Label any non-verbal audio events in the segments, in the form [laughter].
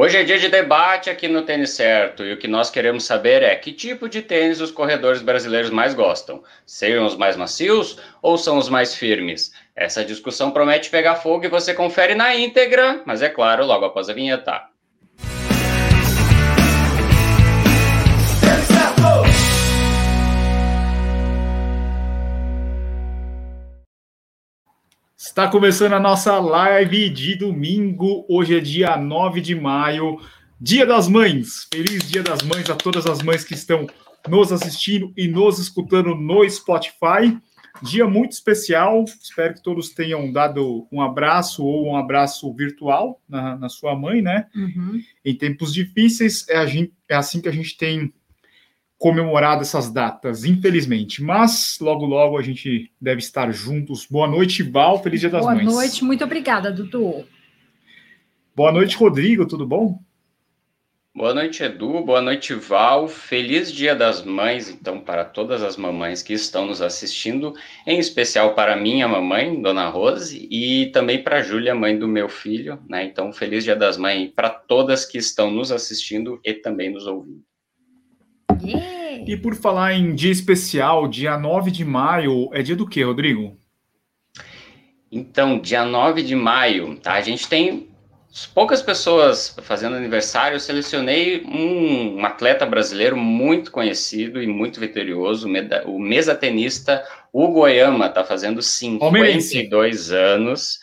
Hoje é dia de debate aqui no Tênis Certo e o que nós queremos saber é que tipo de tênis os corredores brasileiros mais gostam? Seriam os mais macios ou são os mais firmes? Essa discussão promete pegar fogo e você confere na íntegra, mas é claro, logo após a vinheta. Está começando a nossa live de domingo. Hoje é dia 9 de maio, Dia das Mães. Feliz Dia das Mães a todas as mães que estão nos assistindo e nos escutando no Spotify. Dia muito especial. Espero que todos tenham dado um abraço ou um abraço virtual na, na sua mãe, né? Uhum. Em tempos difíceis, é, gente, é assim que a gente tem comemorado essas datas, infelizmente. Mas logo, logo a gente deve estar juntos. Boa noite, Val. Feliz Dia das Boa Mães. Boa noite, muito obrigada, Dudu. Boa noite, Rodrigo. Tudo bom? Boa noite, Edu. Boa noite, Val. Feliz Dia das Mães, então, para todas as mamães que estão nos assistindo, em especial para minha mamãe, Dona Rose, e também para a Júlia, mãe do meu filho, né? Então, feliz Dia das Mães para todas que estão nos assistindo e também nos ouvindo. Yeah. E por falar em dia especial, dia 9 de maio, é dia do que, Rodrigo? Então, dia 9 de maio, tá? A gente tem poucas pessoas fazendo aniversário. Eu selecionei um, um atleta brasileiro muito conhecido e muito vitorioso, o mesatenista Hugo Oyama, tá fazendo 52 anos.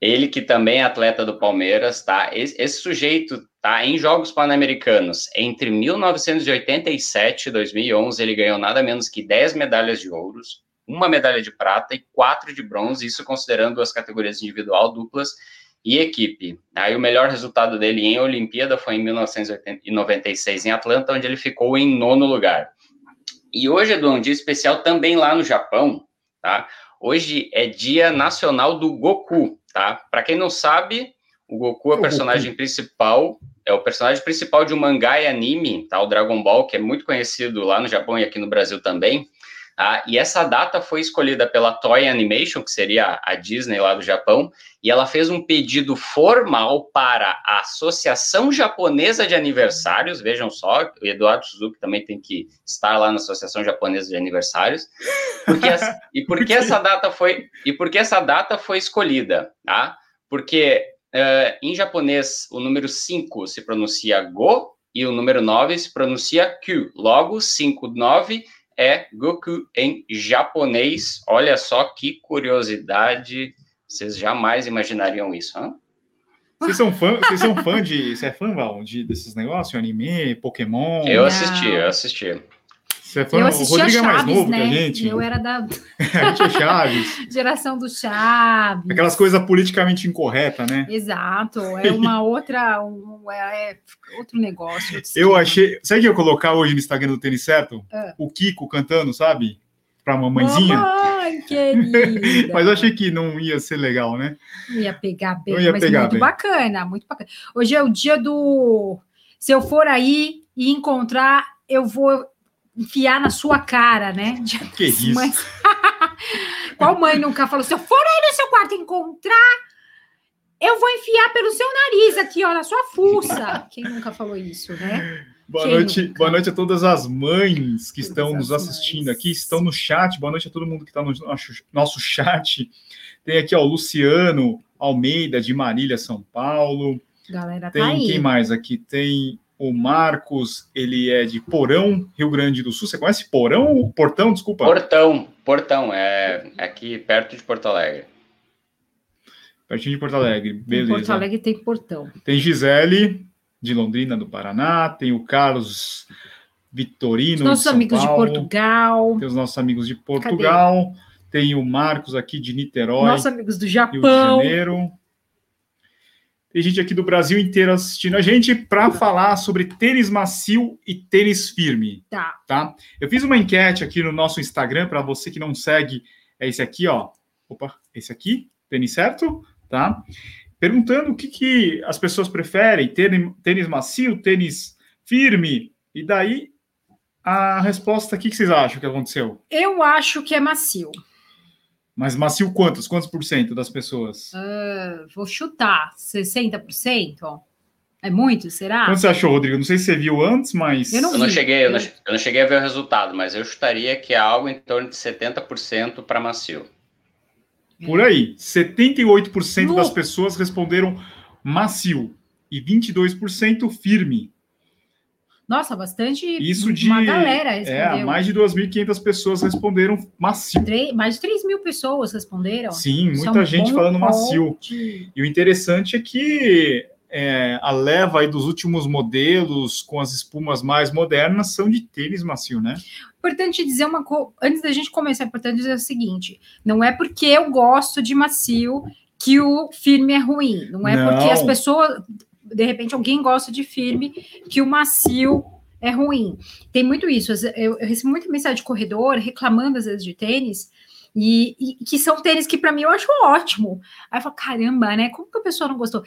Ele que também é atleta do Palmeiras, tá? Esse, esse sujeito tá em Jogos Pan-Americanos. Entre 1987 e 2011, ele ganhou nada menos que 10 medalhas de ouros, uma medalha de prata e quatro de bronze, isso considerando as categorias individual, duplas e equipe. Aí o melhor resultado dele em Olimpíada foi em 1996 em Atlanta, onde ele ficou em nono lugar. E hoje, é um dia especial também lá no Japão, tá? Hoje é dia nacional do Goku, tá? Para quem não sabe, o Goku é o personagem principal, é o personagem principal de um mangá e anime, tá? O Dragon Ball, que é muito conhecido lá no Japão e aqui no Brasil também. Tá? E essa data foi escolhida pela Toy Animation, que seria a Disney lá do Japão, e ela fez um pedido formal para a Associação Japonesa de Aniversários. Vejam só, o Eduardo Suzuki também tem que estar lá na Associação Japonesa de Aniversários. Porque essa, [laughs] e por que essa data foi e por que essa data foi escolhida, tá? Porque uh, em japonês o número 5 se pronuncia go e o número 9 se pronuncia kyu. Logo, 5, 9 é Goku em japonês. Olha só que curiosidade. Vocês jamais imaginariam isso, hein? Vocês são fã, vocês são fã de. Você é fã, Val, de, desses negócios? Anime, Pokémon? Eu assisti, eu assisti. Você fã? Eu o Rodrigo Chaves, é mais novo né? que a gente. Eu era da. [laughs] a gente é Chaves. [laughs] Geração do Chaves. Aquelas coisas politicamente incorretas, né? Exato. É uma outra. Um, é, é outro negócio. Eu achei. Sabe que eu colocar hoje no Instagram do Tênis Certo? É. O Kiko cantando, sabe? Pra mamãezinha. Mamãe, querida. [laughs] mas eu achei que não ia ser legal, né? Ia pegar bem, ia mas pegar muito bem. bacana, muito bacana. Hoje é o dia do. Se eu for aí e encontrar, eu vou enfiar na sua cara, né? [laughs] Que isso? Mães... [laughs] Qual mãe nunca falou, se eu for aí no seu quarto encontrar, eu vou enfiar pelo seu nariz aqui, ó, na sua fuça. [laughs] Quem nunca falou isso, né? Boa noite, boa noite a todas as mães que todas estão nos assistindo mães. aqui, estão no chat. Boa noite a todo mundo que está no nosso chat. Tem aqui, ó, o Luciano Almeida, de Marília, São Paulo. Galera, tá Tem aí. quem mais aqui? Tem o Marcos, ele é de Porão, Rio Grande do Sul. Você conhece Porão? Portão, desculpa. Portão, Portão, é aqui perto de Porto Alegre. Pertinho de Porto Alegre, beleza. Em Porto Alegre tem Portão. Tem Gisele, de Londrina, do Paraná. Tem o Carlos Vitorino, os nossos amigos Paulo. de Portugal. Tem os nossos amigos de Portugal. Cadê? Tem o Marcos aqui de Niterói. Nossos amigos do Japão. Rio de Janeiro. Tem gente aqui do Brasil inteiro assistindo a gente para falar sobre tênis macio e tênis firme. Tá. tá. Eu fiz uma enquete aqui no nosso Instagram para você que não segue, é esse aqui, ó. Opa, esse aqui, tênis certo, tá? Perguntando o que, que as pessoas preferem, tênis, tênis macio, tênis firme. E daí a resposta, o que, que vocês acham que aconteceu? Eu acho que é macio. Mas macio quantos? Quantos por cento das pessoas? Uh, vou chutar, 60%? É muito, será? Quanto você achou, Rodrigo? Não sei se você viu antes, mas. Eu não, eu não cheguei, eu não, eu não, cheguei a ver o resultado, mas eu chutaria que é algo em torno de 70% para macio. Por aí. 78% das pessoas responderam macio e 22% firme. Nossa, bastante. Isso de. Uma galera respondeu. É, mais de 2.500 pessoas responderam macio. mais de 3 mil pessoas responderam. Sim, muita gente falando macio. E o interessante é que é, a leva aí dos últimos modelos com as espumas mais modernas são de tênis macio, né? Importante dizer uma coisa, antes da gente começar, é importante dizer o seguinte: não é porque eu gosto de macio que o firme é ruim, não é não. porque as pessoas, de repente, alguém gosta de firme que o macio é ruim. Tem muito isso. Eu, eu recebo muita mensagem de corredor reclamando às vezes de tênis e, e, que são tênis que para mim eu acho ótimo. Aí eu falo, caramba, né? Como que a pessoa não gostou?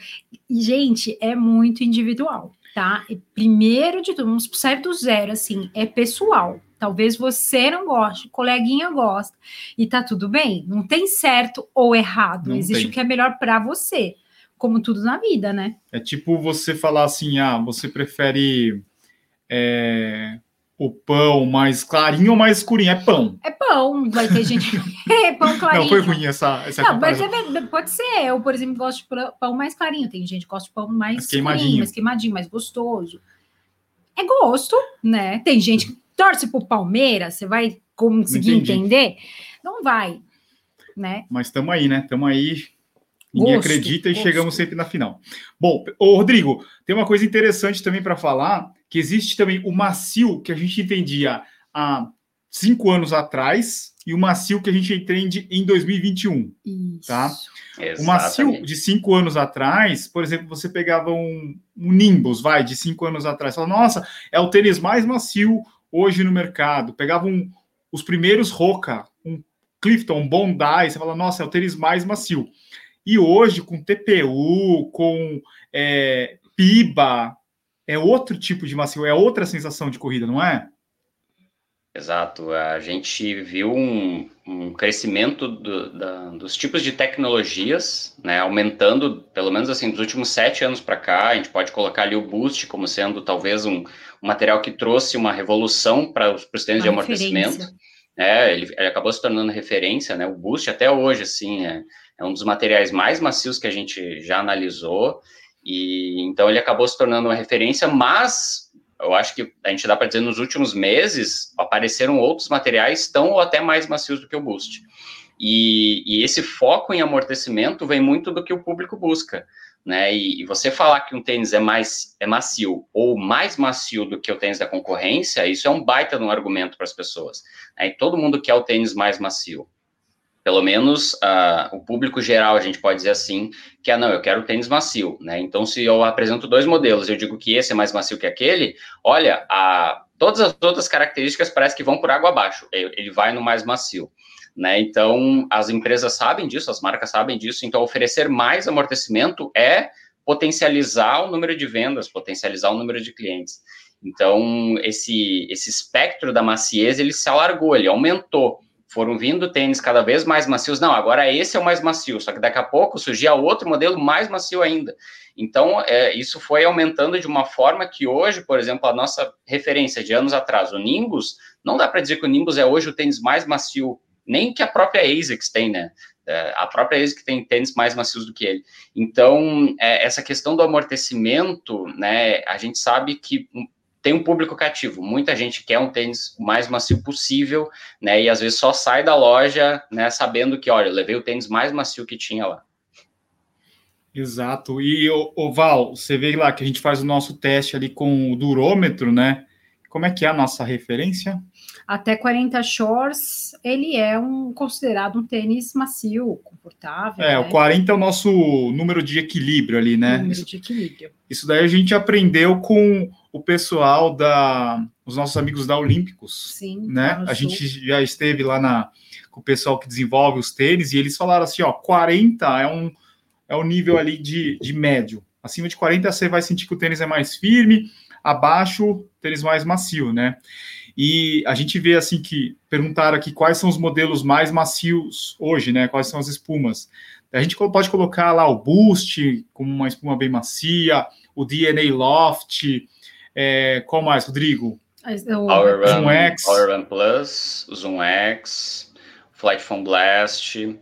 E, gente, é muito individual, tá? E primeiro de tudo, vamos sair do zero, assim, é pessoal. Talvez você não goste, coleguinha gosta, e tá tudo bem. Não tem certo ou errado. Não Existe tem. o que é melhor para você, como tudo na vida, né? É tipo você falar assim: ah, você prefere. É, o pão mais clarinho ou mais escurinho? É pão. É pão. Vai ter gente. é [laughs] pão clarinho. Não, foi ruim essa. essa não, mas é, pode ser. Eu, por exemplo, gosto de pão mais clarinho. Tem gente que gosta de pão mais, mais queimadinho. mais queimadinho, mais gostoso. É gosto, né? Tem gente que torce pro Palmeiras, você vai conseguir entender? Não vai, né? Mas estamos aí, né? Estamos aí. Ninguém gosto, acredita e gosto. chegamos sempre na final. Bom, ô Rodrigo, tem uma coisa interessante também para falar que existe também o macio que a gente entendia há cinco anos atrás e o macio que a gente entende em 2021, Isso. tá? Exatamente. O macio de cinco anos atrás, por exemplo, você pegava um, um Nimbus, vai, de cinco anos atrás, fala, nossa, é o tênis mais macio hoje no mercado. Pegava um, os primeiros Roca, um Clifton, um Bondi, você fala, nossa, é o tênis mais macio. E hoje, com TPU, com é, PIBA, é outro tipo de macio, é outra sensação de corrida, não é? Exato. A gente viu um, um crescimento do, da, dos tipos de tecnologias, né, aumentando, pelo menos assim, dos últimos sete anos para cá. A gente pode colocar ali o Boost como sendo talvez um, um material que trouxe uma revolução para os tênis de amortecimento. É, ele, ele, acabou se tornando referência, né? O Boost até hoje, assim, é, é um dos materiais mais macios que a gente já analisou. E então ele acabou se tornando uma referência, mas eu acho que a gente dá para dizer nos últimos meses apareceram outros materiais tão ou até mais macios do que o Boost. E, e esse foco em amortecimento vem muito do que o público busca. Né? E, e, você falar que um tênis é mais é macio ou mais macio do que o tênis da concorrência, isso é um baita de um argumento para as pessoas. Né? E todo mundo quer o tênis mais macio pelo menos uh, o público geral, a gente pode dizer assim, que é, não, eu quero tênis macio, né? Então, se eu apresento dois modelos, eu digo que esse é mais macio que aquele, olha, a, todas as outras características parece que vão por água abaixo, ele vai no mais macio. Né? Então, as empresas sabem disso, as marcas sabem disso, então oferecer mais amortecimento é potencializar o número de vendas, potencializar o número de clientes. Então, esse, esse espectro da maciez, ele se alargou, ele aumentou foram vindo tênis cada vez mais macios. Não, agora esse é o mais macio, só que daqui a pouco surgia outro modelo mais macio ainda. Então, é, isso foi aumentando de uma forma que hoje, por exemplo, a nossa referência de anos atrás, o Nimbus, não dá para dizer que o Nimbus é hoje o tênis mais macio, nem que a própria ASICS tem, né? É, a própria ASICS tem tênis mais macios do que ele. Então, é, essa questão do amortecimento, né, a gente sabe que tem um público cativo. Muita gente quer um tênis o mais macio possível, né? E às vezes só sai da loja, né, sabendo que, olha, eu levei o tênis mais macio que tinha lá. Exato. E o Val, você vê lá que a gente faz o nosso teste ali com o durômetro, né? Como é que é a nossa referência? Até 40 shorts, ele é um considerado um tênis macio, confortável. É, né? o 40 é o nosso número de equilíbrio ali, né? Número de equilíbrio. Isso daí a gente aprendeu com o pessoal da os nossos amigos da Olímpicos, Sim, né? A gente já esteve lá na com o pessoal que desenvolve os tênis e eles falaram assim, ó, 40 é um é um nível ali de, de médio. Acima de 40 você vai sentir que o tênis é mais firme, abaixo tênis mais macio, né? E a gente vê assim que perguntaram aqui quais são os modelos mais macios hoje, né? Quais são as espumas? A gente pode colocar lá o Boost, como uma espuma bem macia, o DNA Loft, é, qual mais, Rodrigo? O Power Run, Zoom X. Power Run Plus, Zoom X, Flight Foam Blast,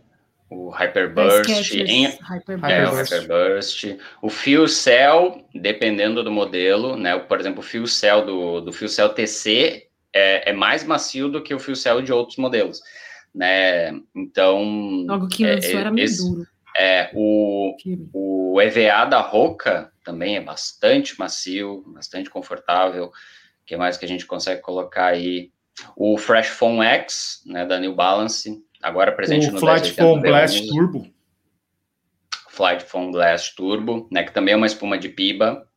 o Hyperburst, em, Hyperburst. É, o Hyperburst, o Fuel Cell, dependendo do modelo, né? Por exemplo, o Fuel Cell do, do Fuel Cell TC é, é mais macio do que o Fuel Cell de outros modelos, né? Então... Algo que lançou é, era meio esse, duro. É, o, o EVA da Roca também é bastante macio, bastante confortável. O que mais que a gente consegue colocar aí? O Fresh Foam X, né, da New Balance, agora presente o no Flight Foam Blast Turbo. Flight Foam Blast Turbo, né, que também é uma espuma de piba.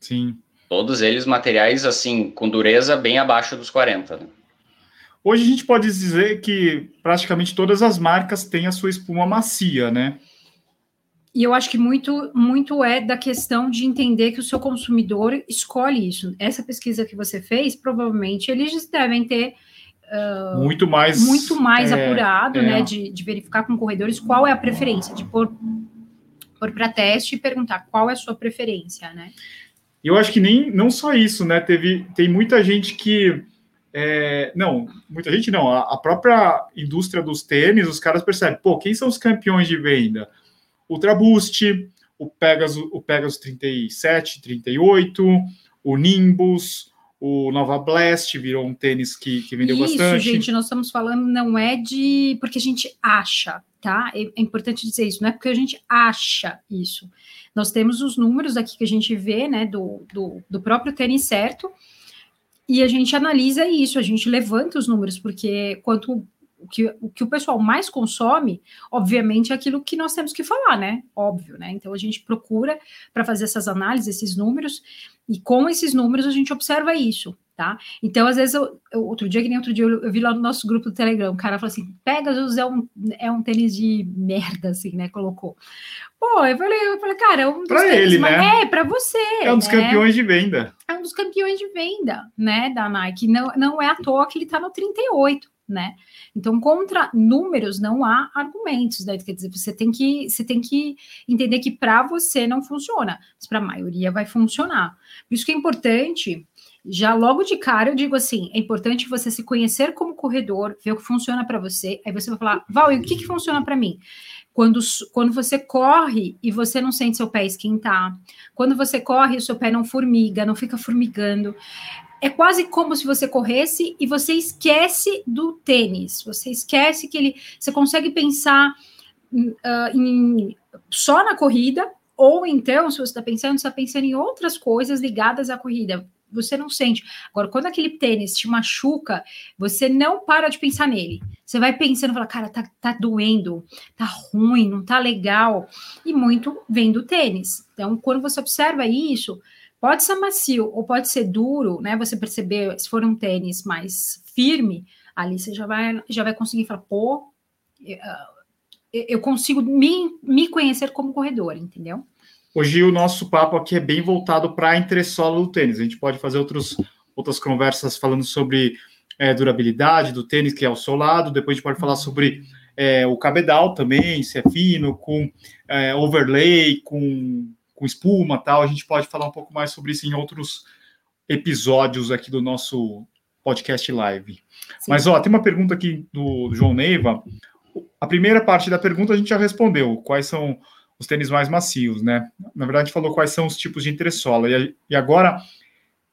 Sim. Todos eles materiais, assim, com dureza bem abaixo dos 40, né? Hoje a gente pode dizer que praticamente todas as marcas têm a sua espuma macia, né? E eu acho que muito, muito é da questão de entender que o seu consumidor escolhe isso. Essa pesquisa que você fez, provavelmente eles devem ter uh, muito mais, muito mais é, apurado, é. né? De, de, verificar com corredores qual é a preferência, de pôr, pôr para teste e perguntar qual é a sua preferência, né? Eu acho que nem não só isso, né? Teve, tem muita gente que é, não, muita gente não. A, a, própria indústria dos tênis, os caras percebem, pô, quem são os campeões de venda? Ultra Boost, o Pegasus, o Pegasus 37, 38, o Nimbus, o Nova Blast virou um tênis que, que vendeu Isso, bastante. Isso, gente, nós estamos falando não é de porque a gente acha, tá? É, é, importante dizer isso, não é porque a gente acha isso. Nós temos os números aqui que a gente vê, né, do, do, do próprio tênis certo, e a gente analisa isso, a gente levanta os números, porque quanto o que, o que o pessoal mais consome, obviamente, é aquilo que nós temos que falar, né? Óbvio, né? Então a gente procura para fazer essas análises, esses números, e com esses números a gente observa isso, tá? Então, às vezes, eu, eu, outro dia, que nem outro dia, eu, eu, vi lá no nosso grupo do Telegram, o cara falou assim: Pegasus é um, é um tênis de merda, assim, né? Colocou. Pô, eu falei, eu falei cara, é um dos pra tênis, ele, né? É, para você. É um dos né? campeões de venda. É um dos campeões de venda, né, da Nike. Não, não é à toa que ele tá no 38 né? Então, contra números não há argumentos, né? Quer dizer, você tem que, você tem que entender que para você não funciona, mas para a maioria vai funcionar. Por isso que é importante, já logo de cara eu digo assim, é importante você se conhecer como corredor, ver o que funciona para você, aí você vai falar, Val, e o que, que funciona para mim? Quando, quando você corre e você não sente seu pé esquentar, quando você corre e o seu pé não formiga, não fica formigando, é quase como se você corresse e você esquece do tênis. Você esquece que ele. Você consegue pensar uh, em, só na corrida, ou então, se você está pensando, você está pensando em outras coisas ligadas à corrida. Você não sente. Agora, quando aquele tênis te machuca, você não para de pensar nele. Você vai pensando, fala, cara, tá, tá doendo, tá ruim, não tá legal. E muito vem do tênis. Então, quando você observa isso, Pode ser macio ou pode ser duro, né? Você perceber, se for um tênis mais firme, ali você já vai, já vai conseguir falar, pô, eu consigo me, me conhecer como corredor, entendeu? Hoje o nosso papo aqui é bem voltado para a entressola do tênis. A gente pode fazer outros, outras conversas falando sobre é, durabilidade do tênis, que é o solado. Depois a gente pode falar sobre é, o cabedal também, se é fino, com é, overlay, com com espuma tal. A gente pode falar um pouco mais sobre isso em outros episódios aqui do nosso podcast live. Sim. Mas ó, tem uma pergunta aqui do João Neiva. A primeira parte da pergunta a gente já respondeu. Quais são os tênis mais macios, né? Na verdade, falou quais são os tipos de entressola. E, e agora,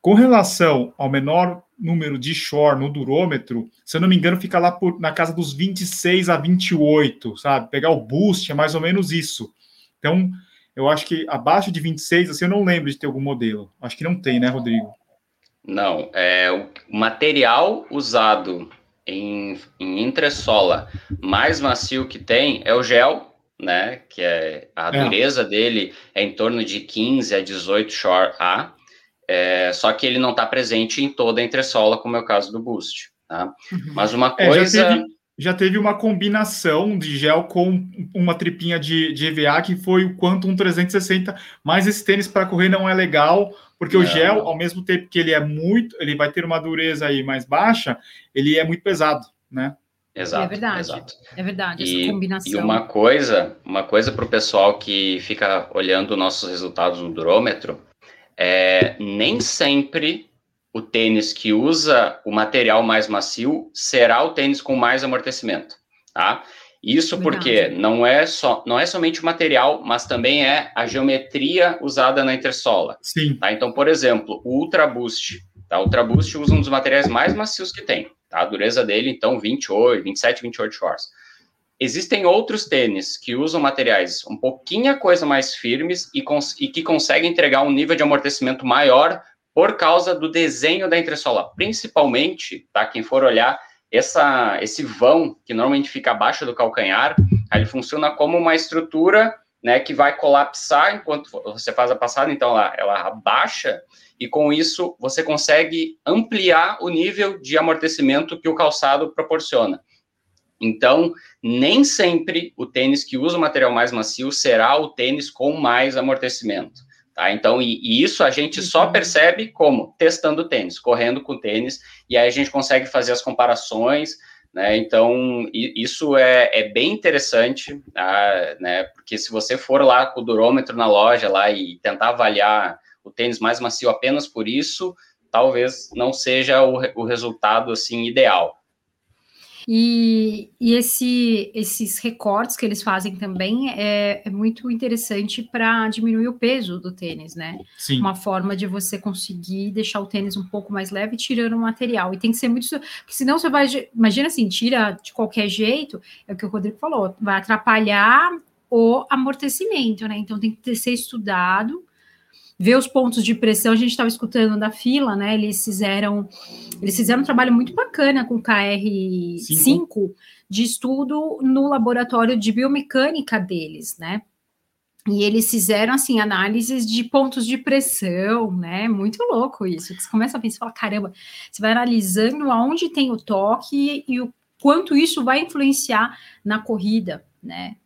com relação ao menor número de shore no durômetro, se eu não me engano, fica lá por, na casa dos 26 a 28, sabe? Pegar o boost é mais ou menos isso. Então, eu acho que abaixo de 26, assim, eu não lembro de ter algum modelo. Acho que não tem, né, Rodrigo? Não, é o material usado em, em entressola mais macio que tem é o gel, né? Que é a é. dureza dele é em torno de 15 a 18 Shore A. É, só que ele não está presente em toda a entressola, como é o caso do Boost. Tá? Uhum. Mas uma coisa. É, já teve uma combinação de gel com uma tripinha de, de EVA que foi o Quantum 360, mas esse tênis para correr não é legal, porque não. o gel, ao mesmo tempo que ele é muito, ele vai ter uma dureza aí mais baixa, ele é muito pesado, né? Exato. É verdade. Exato. É verdade, e, essa combinação. E uma coisa, uma coisa para o pessoal que fica olhando nossos resultados no durômetro, é nem sempre o tênis que usa o material mais macio será o tênis com mais amortecimento, tá? Isso Verdade. porque não é só não é somente o material, mas também é a geometria usada na intersola. Sim. Tá? Então, por exemplo, o Ultra Boost, tá? O Ultra Boost usa um dos materiais mais macios que tem, tá? A dureza dele, então, 28, 27, 28 shorts. Existem outros tênis que usam materiais um pouquinho coisa mais firmes e, e que conseguem entregar um nível de amortecimento maior por causa do desenho da entressola. Principalmente, tá? Quem for olhar, essa, esse vão, que normalmente fica abaixo do calcanhar, ele funciona como uma estrutura né, que vai colapsar enquanto você faz a passada, então ela, ela abaixa, e com isso você consegue ampliar o nível de amortecimento que o calçado proporciona. Então, nem sempre o tênis que usa o material mais macio será o tênis com mais amortecimento. Tá? Então, e, e, isso a gente só uhum. percebe como? Testando tênis, correndo com tênis, e aí a gente consegue fazer as comparações, né? Então, isso é, é bem interessante, tá? né? Porque se você for lá com o durômetro na loja lá e tentar avaliar o tênis mais macio apenas por isso, talvez não seja o, o resultado assim ideal. E, e esse, esses recortes que eles fazem também é, é muito interessante para diminuir o peso do tênis, né? Sim. Uma forma de você conseguir deixar o tênis um pouco mais leve tirando o material. E tem que ser muito. Porque senão você vai. Imagina assim, tira de qualquer jeito, é o que o Rodrigo falou, vai atrapalhar o amortecimento, né? Então tem que ser estudado ver os pontos de pressão. A gente estava escutando da fila, né? Eles fizeram, eles fizeram um trabalho muito bacana com o KR5 de estudo no laboratório de biomecânica deles, né? E eles fizeram assim análises de pontos de pressão, né? Muito louco isso. Você começa a pensar, fala, caramba, você vai analisando aonde tem o toque e o quanto isso vai influenciar na corrida, né?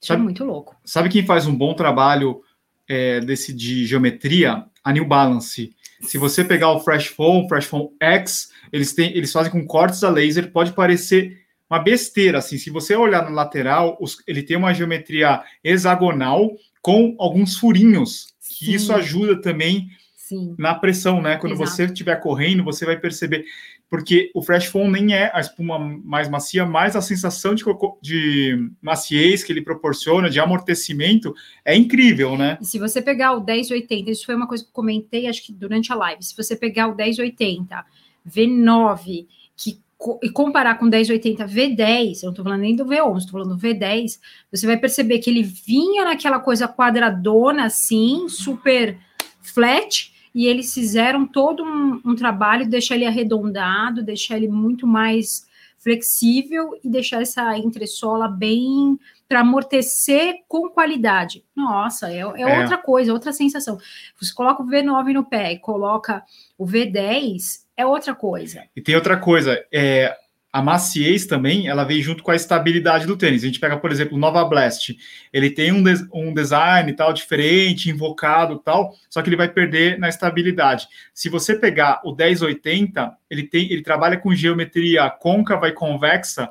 Isso é sabe, é muito louco. Sabe quem faz um bom trabalho é, desse de geometria, a New Balance. Se você pegar o Fresh Foam, Fresh Foam X, eles, têm, eles fazem com cortes a laser, pode parecer uma besteira, assim, se você olhar no lateral, os, ele tem uma geometria hexagonal com alguns furinhos, que isso ajuda também Sim. na pressão, né? Quando Exato. você estiver correndo, você vai perceber porque o Fresh Foam nem é a espuma mais macia, mas a sensação de, de maciez que ele proporciona, de amortecimento, é incrível, né? E se você pegar o 1080, isso foi uma coisa que eu comentei, acho que durante a live, se você pegar o 1080 V9 que, e comparar com o 1080 V10, eu não estou falando nem do V11, estou falando do V10, você vai perceber que ele vinha naquela coisa quadradona assim, super flat, e eles fizeram todo um, um trabalho, deixar ele arredondado, deixar ele muito mais flexível e deixar essa entressola bem para amortecer com qualidade. Nossa, é, é, é, outra coisa, outra sensação. Você coloca o V9 no pé e coloca o V10, é outra coisa. E tem outra coisa, é, a maciez também, ela vem junto com a estabilidade do tênis. A gente pega, por exemplo, o Nova Blast. Ele tem um, um design tal diferente, invocado tal, só que ele vai perder na estabilidade. Se você pegar o 1080, ele tem, ele trabalha com geometria côncava e convexa.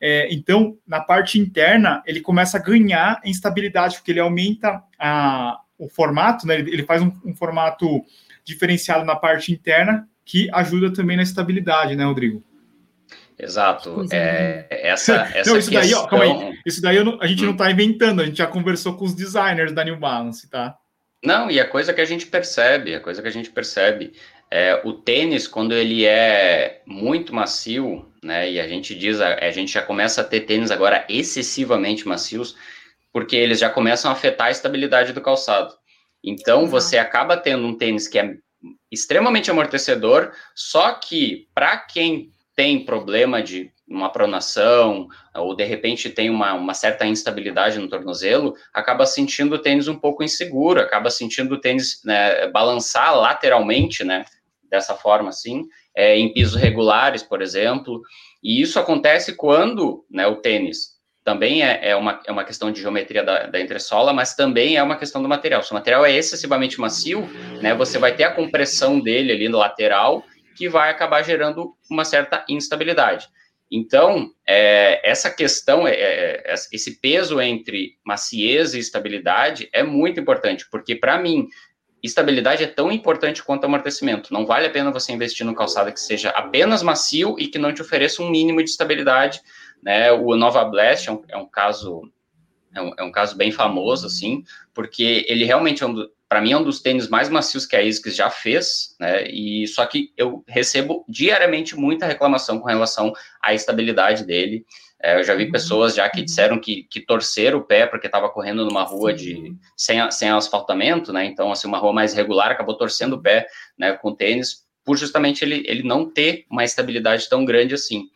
É, então, na parte interna, ele começa a ganhar em estabilidade, porque ele aumenta a, o formato, né? Ele, ele faz um, um formato diferenciado na parte interna, que ajuda também na estabilidade, né, Rodrigo? Exato. É, essa, [laughs] essa não, isso questão... daí, ó, calma aí. Isso daí não, a gente hum. não está inventando, a gente já conversou com os designers da New Balance, tá? Não, e a coisa que a gente percebe, a coisa que a gente percebe, é o tênis, quando ele é muito macio, né, e a gente diz, a, a gente já começa a ter tênis agora excessivamente macios, porque eles já começam a afetar a estabilidade do calçado. Então, uhum. você acaba tendo um tênis que é extremamente amortecedor, só que para quem tem problema de uma pronação, ou de repente tem uma, uma certa instabilidade no tornozelo, acaba sentindo o tênis um pouco inseguro, acaba sentindo o tênis né, balançar lateralmente, né, dessa forma assim, é, em pisos regulares, por exemplo, e isso acontece quando né, o tênis também é, é, uma, é uma questão de geometria da, da entressola, mas também é uma questão do material. Se o material é excessivamente macio, né, você vai ter a compressão dele ali no lateral, que vai acabar gerando uma certa instabilidade. Então, é, essa questão, é, é, esse peso entre maciez e estabilidade é muito importante, porque para mim, estabilidade é tão importante quanto amortecimento. Não vale a pena você investir no calçado que seja apenas macio e que não te ofereça um mínimo de estabilidade. Né? O Nova Blast é um, é um caso é um, é um, caso bem famoso, assim, porque ele realmente é um, para mim, é um dos tênis mais macios que a ASICS já fez, né? E só que eu recebo diariamente muita reclamação com relação à estabilidade dele. É, eu já vi uhum. pessoas já que disseram que, que torceram o pé porque estava correndo numa rua de sem, sem asfaltamento, né? Então, assim, uma rua mais regular, acabou torcendo o pé, né, com tênis, por justamente ele, ele não ter uma estabilidade tão grande assim.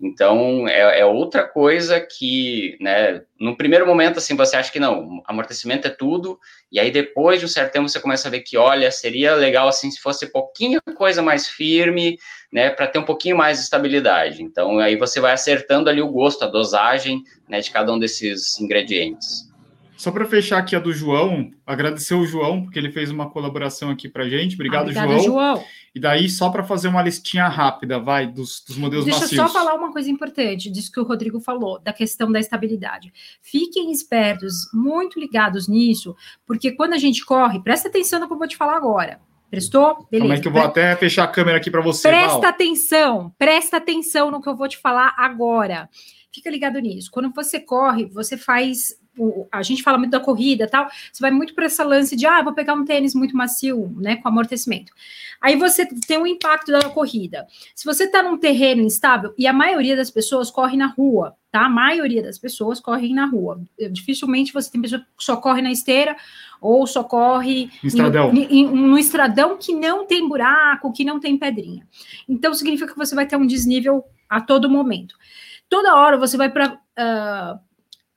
Então, é, é, outra coisa que, né, no primeiro momento, assim, você acha que não, amortecimento é tudo, e aí depois de um certo tempo você começa a ver que, olha, seria legal, assim, se fosse pouquinho coisa mais firme, né, para ter um pouquinho mais de estabilidade. Então, aí você vai acertando ali o gosto, a dosagem, né, de cada um desses ingredientes. Só para fechar aqui a do João, agradecer o João, porque ele fez uma colaboração aqui para gente. Obrigado, Obrigada, João. João. E daí, só para fazer uma listinha rápida, vai, dos, dos modelos Deixa macios. Deixa eu só falar uma coisa importante disso que o Rodrigo falou, da questão da estabilidade. Fiquem espertos, muito ligados nisso, porque quando a gente corre, presta atenção no que eu vou te falar agora. Prestou? Beleza. Como é que eu vou até fechar a câmera aqui para você. Presta Val. atenção, presta atenção no que eu vou te falar agora. Fica ligado nisso. Quando você corre, você faz a gente fala muito da corrida tal, você vai muito para essa lance de, ah, vou pegar um tênis muito macio, né, com amortecimento. Aí você tem um impacto da corrida. Se você está num terreno instável, e a maioria das pessoas corre na rua, tá? A maioria das pessoas correm na rua. Dificilmente você tem pessoa que só corre na esteira ou só corre estradão. Em, em, no estradão que não tem buraco, que não tem pedrinha. Então significa que você vai ter um desnível a todo momento. Toda hora você vai para uh, ah,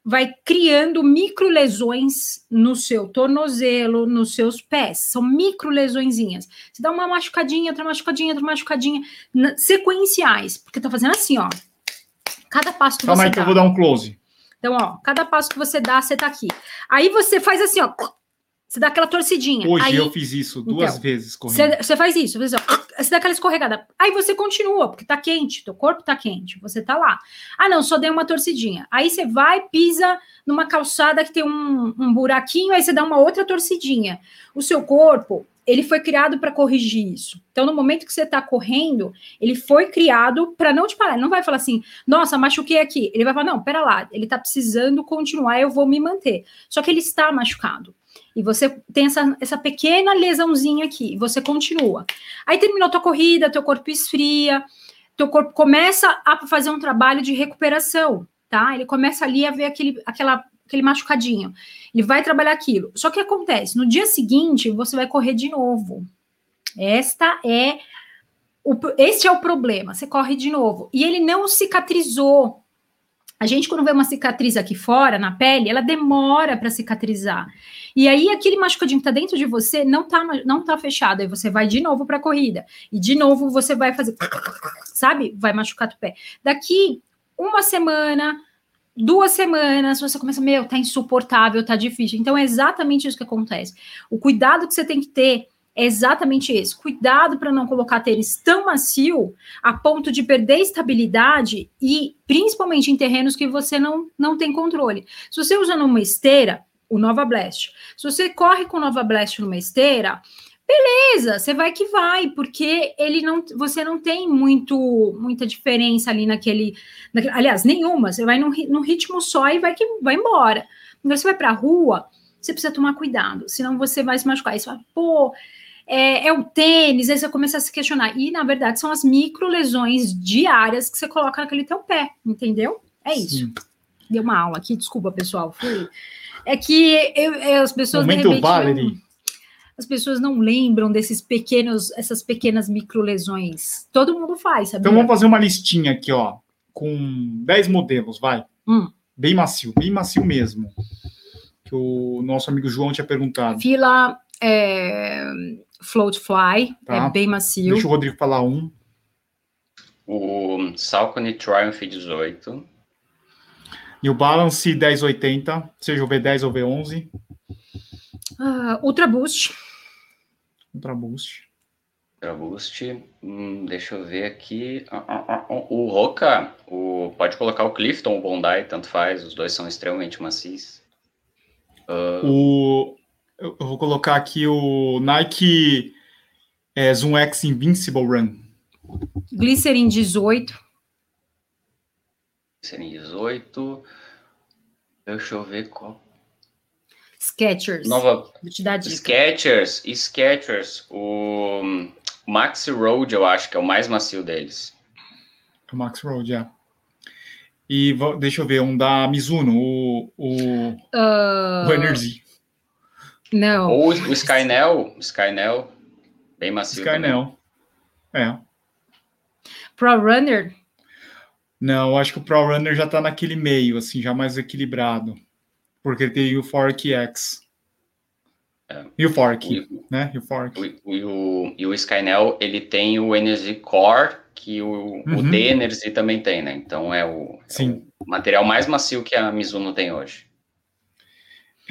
vai criando micro lesões no seu tornozelo, nos seus pés. São micro lesõezinhas. Você dá uma machucadinha, outra machucadinha, outra machucadinha, sequenciais, porque tá fazendo assim, ó. Cada passo que Calma você aí dá. que eu vou dar um close. Então, ó, cada passo que você dá, você tá aqui. Aí você faz assim, ó, você dá aquela torcidinha. Hoje aí, eu fiz isso duas então, vezes correndo. Você, você faz isso, você, você dá aquela escorregada. Aí você continua, porque tá quente, teu corpo tá quente, você tá lá. Ah, não, só dei uma torcidinha. Aí você vai, pisa numa calçada que tem um, um buraquinho, aí você dá uma outra torcidinha. O seu corpo, ele foi criado para corrigir isso. Então, no momento que você está correndo, ele foi criado para não te parar. Ele não vai falar assim, nossa, machuquei aqui. Ele vai falar, não, pera lá, ele está precisando continuar, eu vou me manter. Só que ele está machucado. E você tem essa, essa pequena lesãozinha aqui, você continua. Aí terminou tua corrida, teu corpo esfria, teu corpo começa a fazer um trabalho de recuperação, tá? Ele começa ali a ver aquele, aquela, aquele machucadinho. Ele vai trabalhar aquilo. Só que acontece, no dia seguinte, você vai correr de novo. Esta é o, este é o problema. Você corre de novo. E ele não cicatrizou. A gente, quando vê uma cicatriz aqui fora, na pele, ela demora para cicatrizar. E aí aquele machucadinho que tá dentro de você não tá, não tá fechado. Aí você vai de novo para a corrida. E de novo você vai fazer, sabe? Vai machucar o pé. Daqui uma semana, duas semanas, você começa, meu, tá insuportável, tá difícil. Então é exatamente isso que acontece. O cuidado que você tem que ter é exatamente esse. Cuidado para não colocar tênis tão macio a ponto de perder estabilidade e principalmente em terrenos que você não, não tem controle. Se você usa numa esteira, o Nova Blast. Se você corre com o Nova Blast numa esteira, beleza, você vai que vai, porque ele não, você não tem muito, muita diferença ali naquele, naquele aliás, nenhuma. Você vai num, ritmo só e vai que vai embora. Quando você vai para a rua, você precisa tomar cuidado, senão você vai se machucar. Aí você fala, pô, é, é, o tênis, aí você começa a se questionar. E, na verdade, são as micro lesões diárias que você coloca naquele teu pé, entendeu? É isso. Sim. Deu uma aula aqui, desculpa, pessoal. Fui é que eu, eu, as pessoas Momento repente, Valerie. as pessoas não lembram desses pequenos, essas pequenas microlesões. Todo mundo faz, sabe? Então vamos fazer uma listinha aqui, ó, com 10 modelos, vai. Hum. Bem macio, bem macio mesmo. Que o nosso amigo João tinha perguntado. Fila é, Float Fly, tá. é bem macio. Deixa o Rodrigo falar um. O Salcone Triumph 18. E o Balance 1080, seja o V10 ou V11. Uh, Ultra Boost. Ultra Boost. Ultra Boost, hum, deixa eu ver aqui. Ah, ah, ah, o Roca, o, pode colocar o Clifton, o Bondi, tanto faz, os dois são extremamente macios. Uh... O, eu vou colocar aqui o Nike é, Zoom X Invincible Run. Glycerin 18. Glycerin 18. Deixa eu ver qual. Sketchers. Nova. Vou te dar dica. Sketchers. Sketchers. O Max Road, eu acho que é o mais macio deles. O Max Road, é. E deixa eu ver, um da Mizuno, o, o, uh... o Energy. Não. Ou o Skynel, Skynel, bem macio. Skynel, é. Pro Runner? Não, acho que o Pro Runner já tá naquele meio, assim, já mais equilibrado. Porque tem o Fork X. É. E o Fork, o, né? E o Fork. O, o, e o Skynel, ele tem o Energy Core, que o, uhum. o D-Energy também tem, né? Então é o, é o material mais macio que a Mizuno tem hoje.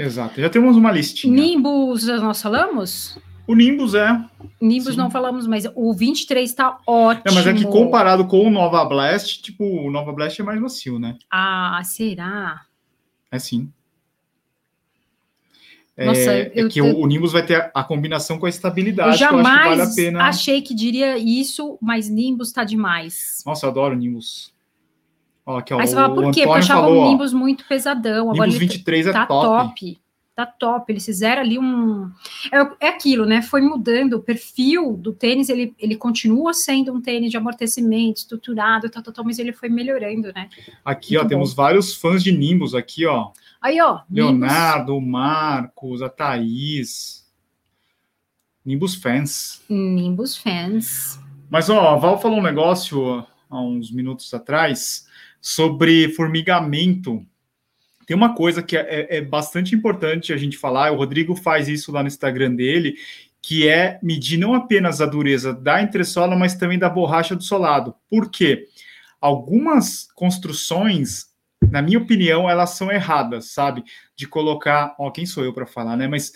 Exato. Já temos uma listinha. Nimbus, nós falamos? O Nimbus é. Nimbus Sim. não falamos, mas o 23 está ótimo. É, mas é que comparado com o Nova Blast, tipo, o Nova Blast é mais macio, né? Ah, será? É sim. Nossa, é, eu, é que eu, o Nimbus vai ter a, combinação com a estabilidade. Eu jamais eu vale pena... achei que diria isso, mas Nimbus está demais. Nossa, eu adoro Nimbus. Ó, aqui, ó, Aí você fala por quê? Porque achava falou, o Nimbus ó, muito pesadão. Agora Nimbus 23 é tá top. top. Tá top. Eles fizeram ali um. É, é aquilo, né? Foi mudando o perfil do tênis. Ele, ele continua sendo um tênis de amortecimento, estruturado, tal, tal, tal, mas ele foi melhorando, né? Aqui, muito ó, bom. temos vários fãs de Nimbus aqui, ó. Aí, ó. Leonardo, Nimbus. Marcos, a Thaís. Nimbus fans. Nimbus fans. Mas, ó, a Val falou um negócio há uns minutos atrás sobre formigamento. Tem uma coisa que é, é, é bastante importante a gente falar, o Rodrigo faz isso lá no Instagram dele, que é medir não apenas a dureza da entressola, mas também da borracha do solado. Por quê? Algumas construções na minha opinião, elas são erradas, sabe? De colocar, ó, quem sou eu para falar, né? Mas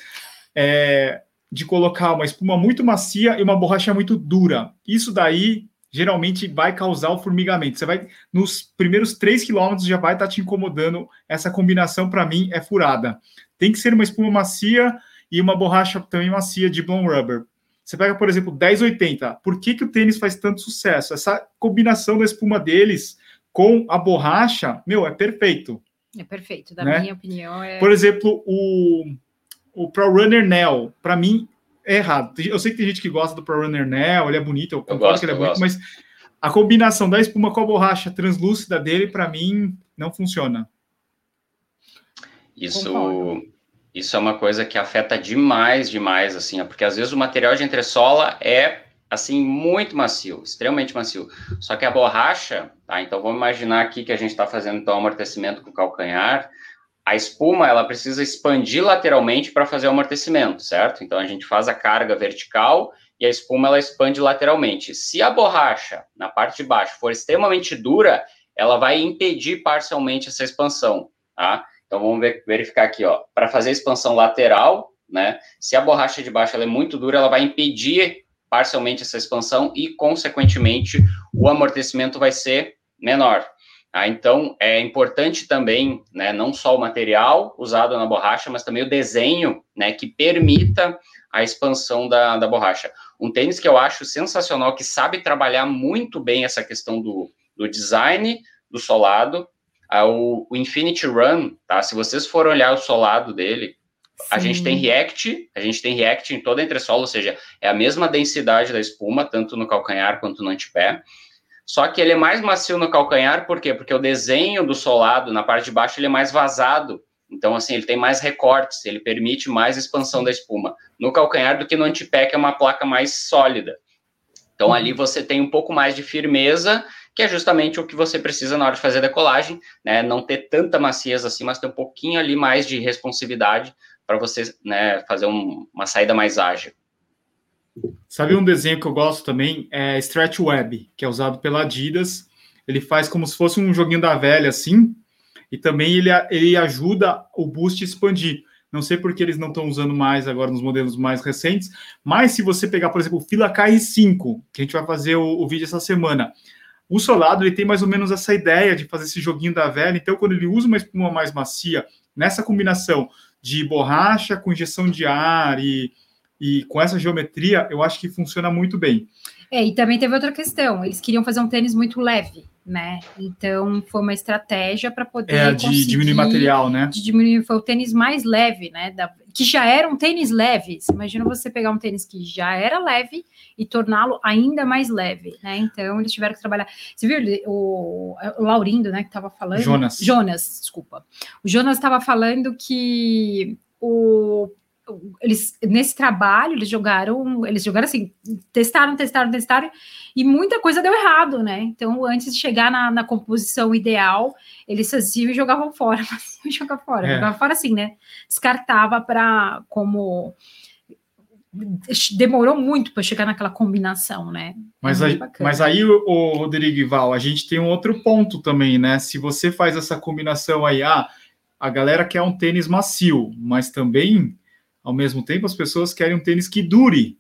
é, de colocar uma espuma muito macia e uma borracha muito dura. Isso daí geralmente vai causar o formigamento. Você vai, nos primeiros 3 quilômetros, já vai estar tá te incomodando. Essa combinação, para mim, é furada. Tem que ser uma espuma macia e uma borracha também macia de blown rubber. Você pega, por exemplo, 1080. Por que, que o tênis faz tanto sucesso? Essa combinação da espuma deles com a borracha, meu, é perfeito. É perfeito, da né? minha opinião. É... Por exemplo, o, o Pro Runner Neo, para mim, é errado. Eu sei que tem gente que gosta do Pro Runner Neo, ele é bonito, eu, eu concordo gosto, que ele é bonito, gosto. mas a combinação da espuma com a borracha translúcida dele, para mim, não funciona. Isso, isso é uma coisa que afeta demais, demais, assim, porque às vezes o material de entressola é assim, muito macio, extremamente macio. Só que a borracha, tá? Então vamos imaginar aqui que a gente está fazendo então amortecimento com o calcanhar. A espuma ela precisa expandir lateralmente para fazer o amortecimento, certo? Então a gente faz a carga vertical e a espuma ela expande lateralmente. Se a borracha na parte de baixo for extremamente dura, ela vai impedir parcialmente essa expansão, tá? Então vamos ver, verificar aqui, ó, para fazer a expansão lateral, né? Se a borracha de baixo ela é muito dura, ela vai impedir parcialmente essa expansão e, consequentemente, o amortecimento vai ser menor. Ah, então, é importante também, né, não só o material usado na borracha, mas também o desenho, né, que permita a expansão da, da borracha. Um tênis que eu acho sensacional, que sabe trabalhar muito bem essa questão do, do design do solado, ah, o, o Infinity Run, tá? Se vocês forem olhar o solado dele, a gente tem React, a gente tem React em toda a entressola, ou seja, é a mesma densidade da espuma, tanto no calcanhar quanto no antepé. Só que ele é mais macio no calcanhar, por quê? Porque o desenho do solado na parte de baixo ele é mais vazado. Então, assim, ele tem mais recortes, ele permite mais expansão da espuma no calcanhar do que no antepé, que é uma placa mais sólida. Então, ali uhum. você tem um pouco mais de firmeza, que é justamente o que você precisa na hora de fazer a decolagem, né? Não ter tanta maciez assim, mas ter um pouquinho ali mais de responsividade para você né, fazer um, uma saída mais ágil. Sabe um desenho que eu gosto também? É Stretch Web, que é usado pela Adidas. Ele faz como se fosse um joguinho da velha, assim, e também ele, ele ajuda o boost a expandir. Não sei porque eles não estão usando mais agora nos modelos mais recentes. Mas se você pegar, por exemplo, o Fila KR5, que a gente vai fazer o, o vídeo essa semana, o solado ele tem mais ou menos essa ideia de fazer esse joguinho da velha. Então, quando ele usa uma espuma mais macia, nessa combinação de borracha com injeção de ar e, e com essa geometria, eu acho que funciona muito bem. É, e também teve outra questão. Eles queriam fazer um tênis muito leve, né? Então foi uma estratégia para poder. É, de diminuir material, né? De diminuir, foi o tênis mais leve, né? Da, que já era um tênis leve. Imagina você pegar um tênis que já era leve e torná-lo ainda mais leve, né? Então eles tiveram que trabalhar. Você viu o, o Laurindo, né, que estava falando? Jonas. Jonas, desculpa. O Jonas estava falando que o eles nesse trabalho eles jogaram, eles jogaram assim, testaram, testaram, testaram e muita coisa deu errado, né? Então, antes de chegar na, na composição ideal, eles faziam e jogavam fora, [laughs] faziam jogavam fora, é. jogavam fora assim, né? Descartava para como demorou muito para chegar naquela combinação, né? Mas, é aí, mas aí, o, Rodrigo e Val, a gente tem um outro ponto também, né? Se você faz essa combinação aí, ah, a galera quer um tênis macio, mas também ao mesmo tempo, as pessoas querem um tênis que dure,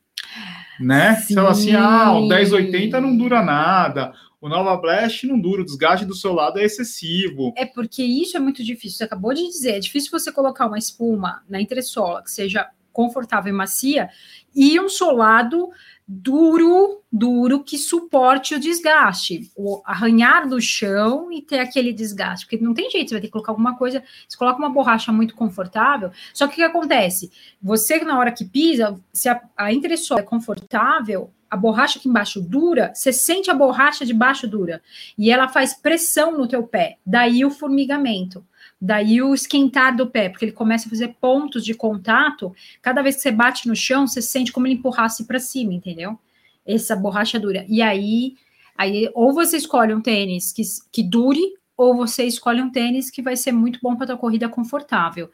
né? Sim. Se ela assim, ah, o 1080 não dura nada, o Nova Blast não dura, o desgaste do seu lado é excessivo. É porque isso é muito difícil. Você acabou de dizer, é difícil você colocar uma espuma na entressola que seja confortável e macia e um solado duro, duro que suporte o desgaste, o arranhar no chão e ter aquele desgaste, porque não tem jeito, você vai ter que colocar alguma coisa, você coloca uma borracha muito confortável, só que o que acontece? Você na hora que pisa, se a, a entressola é confortável, a borracha aqui embaixo dura, você sente a borracha de baixo dura, e ela faz pressão no teu pé, daí o formigamento. Daí o esquentar do pé, porque ele começa a fazer pontos de contato. Cada vez que você bate no chão, você sente como ele empurrasse para cima, entendeu? Essa borracha dura. E aí, aí ou você escolhe um tênis que, que dure, ou você escolhe um tênis que vai ser muito bom para tua corrida confortável.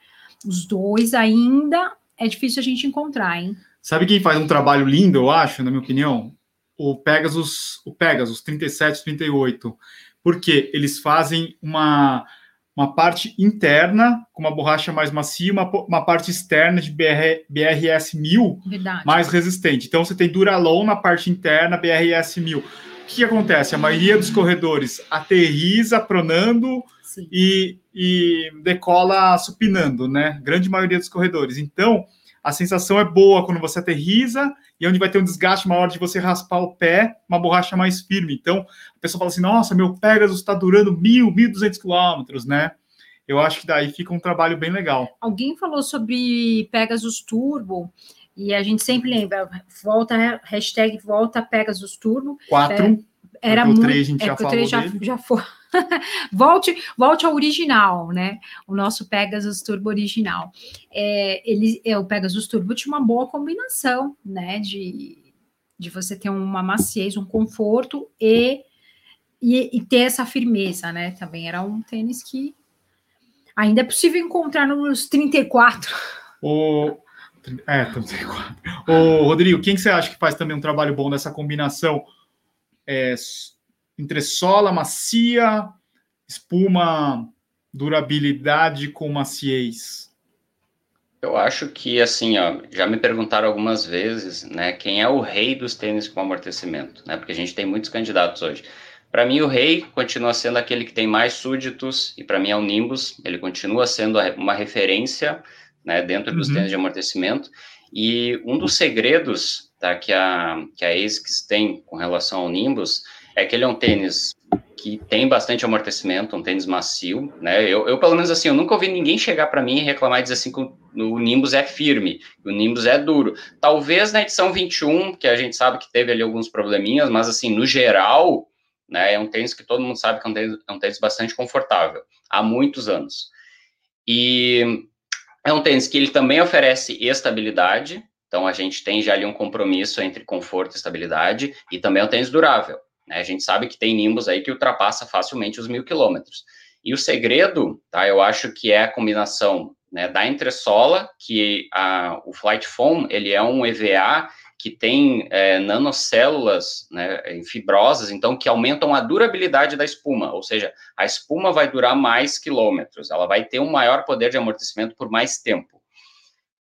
Os dois ainda é difícil a gente encontrar, hein? Sabe quem faz um trabalho lindo, eu acho, na minha opinião? O Pegasus, o Pegasus 37, 38. Porque eles fazem uma uma parte interna com uma borracha mais macia, uma, uma parte externa de BR, BRS 1000 Verdade. mais resistente. Então você tem Duralon na parte interna, BRS 1000. O que acontece? A maioria dos corredores aterriza pronando e, e decola supinando, né? Grande maioria dos corredores. Então, a sensação é boa quando você aterriza e onde vai ter um desgaste maior de você raspar o pé, uma borracha mais firme. Então, a pessoa fala assim, nossa, meu Pegasus está durando mil, mil duzentos quilômetros, né? Eu acho que daí fica um trabalho bem legal. Alguém falou sobre Pegasus Turbo, e a gente sempre lembra, volta, hashtag volta Pegasus Turbo. Quatro. É, era muito. 3 a gente é, já falou já, já foi. [laughs] volte, volte ao original, né? O nosso Pegasus Turbo original. É, ele, é, o Pegasus Turbo tinha uma boa combinação, né? De, de você ter uma maciez, um conforto e, e, e ter essa firmeza, né? Também era um tênis que ainda é possível encontrar nos 34. O, é, 34. O Rodrigo, quem que você acha que faz também um trabalho bom nessa combinação? É, entre sola macia, espuma, durabilidade com maciez? Eu acho que, assim, ó, já me perguntaram algumas vezes, né, quem é o rei dos tênis com amortecimento, né, porque a gente tem muitos candidatos hoje. Para mim, o rei continua sendo aquele que tem mais súditos, e para mim é o Nimbus, ele continua sendo uma referência, né, dentro dos uhum. tênis de amortecimento, e um dos segredos, tá, que a, que a ASICS tem com relação ao Nimbus, é que ele é um tênis que tem bastante amortecimento, um tênis macio, né? Eu, eu pelo menos assim, eu nunca ouvi ninguém chegar para mim e reclamar e dizer assim que o, Nimbus é firme, o Nimbus é duro. Talvez na edição 21, que a gente sabe que teve ali alguns probleminhas, mas assim, no geral, né, é um tênis que todo mundo sabe que é um tênis, é um tênis bastante confortável, há muitos anos. E é um tênis que ele também oferece estabilidade, então a gente tem já ali um compromisso entre conforto e estabilidade, e também é um tênis durável. Né? A gente sabe que tem Nimbus aí que ultrapassa facilmente os mil quilômetros. E o segredo, tá, eu acho que é a combinação né, da entressola, que a, o Flight Foam, ele é um EVA que tem é, nanocélulas né, fibrosas, então, que aumentam a durabilidade da espuma, ou seja, a espuma vai durar mais quilômetros, ela vai ter um maior poder de amortecimento por mais tempo.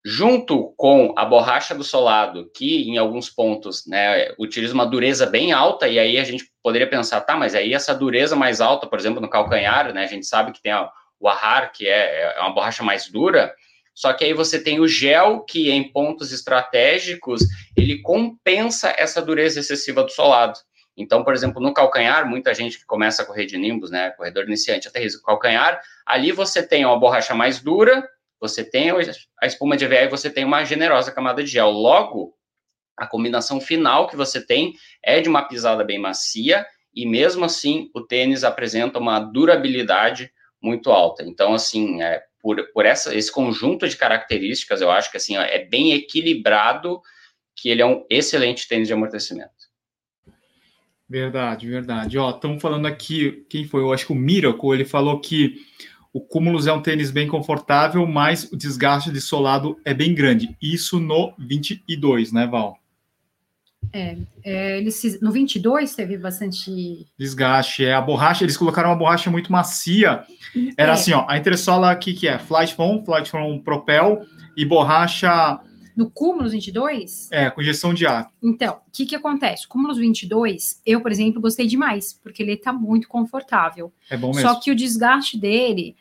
Junto com a borracha do solado, que em alguns pontos né, utiliza uma dureza bem alta, e aí a gente poderia pensar, tá, mas aí essa dureza mais alta, por exemplo, no calcanhar, né, a gente sabe que tem a, o ahar, que é, é uma borracha mais dura, só que aí você tem o gel, que em pontos estratégicos, ele compensa essa dureza excessiva do solado. Então, por exemplo, no calcanhar, muita gente que começa a correr de nimbus, né, corredor iniciante, até risco calcanhar, ali você tem uma borracha mais dura, você tem a espuma de EVA e você tem uma generosa camada de gel. Logo, a combinação final que você tem é de uma pisada bem macia e mesmo assim o tênis apresenta uma durabilidade muito alta. Então, assim, é, por, por essa, esse conjunto de características, eu acho que assim é bem equilibrado que ele é um excelente tênis de amortecimento. Verdade, verdade. Ó, estamos falando aqui, quem foi? Eu acho que o Miracle, ele falou que o Cumulus é um tênis bem confortável, mas o desgaste de solado é bem grande. Isso no 22, né, Val? É, é eles, no 22 teve bastante desgaste. É a borracha, eles colocaram uma borracha muito macia. Era é. assim, ó, a entressola aqui que é Flight Foam, Flight Foam Propel e borracha no Cúmulos 22? É, com injeção de ar. Então, o que que acontece? O Cúmulos 22, eu, por exemplo, gostei demais, porque ele tá muito confortável. É bom mesmo. Só que o desgaste dele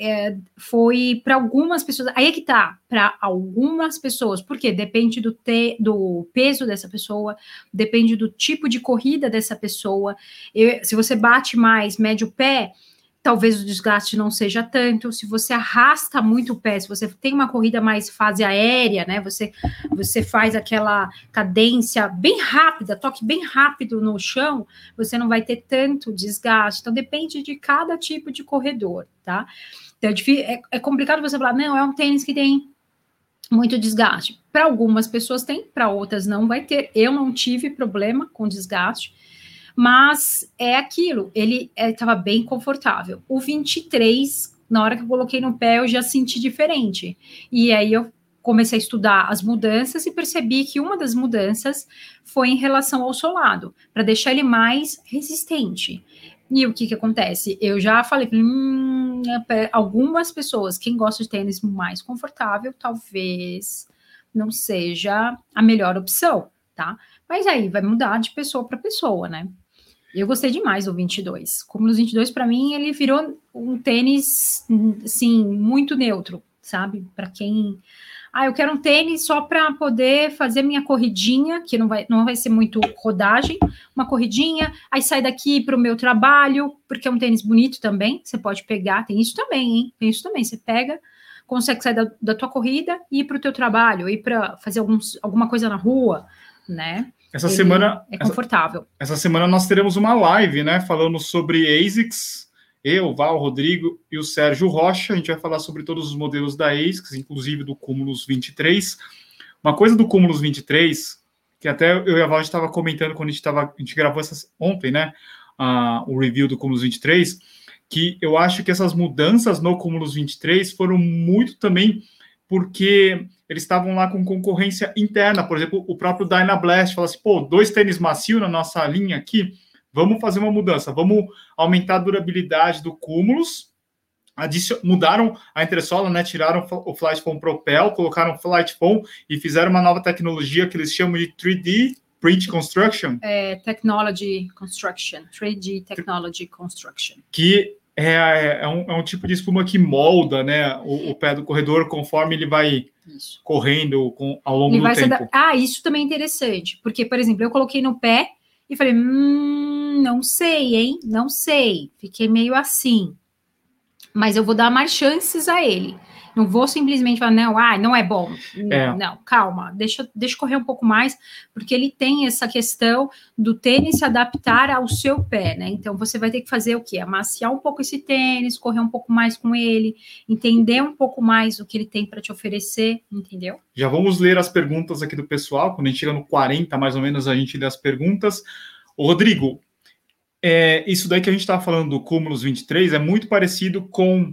é, foi para algumas pessoas. Aí é que tá, para algumas pessoas, porque depende do, te, do peso dessa pessoa, depende do tipo de corrida dessa pessoa. Eu, se você bate mais médio pé, talvez o desgaste não seja tanto. Se você arrasta muito o pé, se você tem uma corrida mais fase aérea, né? Você, você faz aquela cadência bem rápida, toque bem rápido no chão, você não vai ter tanto desgaste. Então, depende de cada tipo de corredor, tá? Então, é, é, é complicado você falar, não, é um tênis que tem muito desgaste. Para algumas pessoas tem, para outras não vai ter. Eu não tive problema com desgaste mas é aquilo, ele estava é, bem confortável. O 23, na hora que eu coloquei no pé, eu já senti diferente. E aí eu comecei a estudar as mudanças e percebi que uma das mudanças foi em relação ao solado, para deixar ele mais resistente. E o que que acontece? Eu já falei, hum, é, algumas pessoas, quem gosta de tênis mais confortável, talvez não seja a melhor opção, tá? Mas aí vai mudar de pessoa para pessoa, né? Eu gostei demais do 22. Como nos 22, para mim, ele virou um tênis, assim, muito neutro, sabe? Para quem. Ah, eu quero um tênis só para poder fazer minha corridinha, que não vai, não vai ser muito rodagem, uma corridinha, aí sai daqui para o meu trabalho, porque é um tênis bonito também, você pode pegar, tem isso também, hein? Tem isso também, você pega, consegue sair da, da tua corrida e ir para o teu trabalho, ir para fazer alguns, alguma coisa na rua, né? Essa semana é confortável. Essa, essa, semana nós teremos uma live, né, falando sobre ASICS. Eu, Val, Rodrigo e o Sérgio Rocha. A gente vai falar sobre todos os modelos da ASICS, inclusive do Cumulus 23. Uma coisa do Cumulus 23, que até eu e a Val estava comentando quando a gente, tava, a gente gravou essas, ontem, né, o review do Cumulus 23, que eu acho que essas mudanças no Cumulus 23 foram muito também porque eles estavam lá com concorrência interna. Por exemplo, o próprio Dynablast fala assim: pô, dois tênis macio na nossa linha aqui, vamos fazer uma mudança, vamos aumentar a durabilidade do Cumulus. Mudaram a entressola, né? Tiraram o Flight Foam Propel, colocaram Flight Foam e fizeram uma nova tecnologia que eles chamam de 3D Print Construction. É, technology Construction, 3D Technology Construction. Que é, é, um, é um tipo de espuma que molda né, o, o pé do corredor conforme ele vai isso. correndo com, ao longo do tempo. Ah, isso também é interessante, porque, por exemplo, eu coloquei no pé e falei, hum, não sei, hein? Não sei. Fiquei meio assim. Mas eu vou dar mais chances a ele. Não vou simplesmente falar, não, ah, não é bom. É. Não, calma, deixa, deixa correr um pouco mais, porque ele tem essa questão do tênis se adaptar ao seu pé, né? Então você vai ter que fazer o quê? Amaciar um pouco esse tênis, correr um pouco mais com ele, entender um pouco mais o que ele tem para te oferecer, entendeu? Já vamos ler as perguntas aqui do pessoal. Quando a gente chega no 40, mais ou menos, a gente lê as perguntas. Rodrigo, é, isso daí que a gente estava falando do Cúmulos 23 é muito parecido com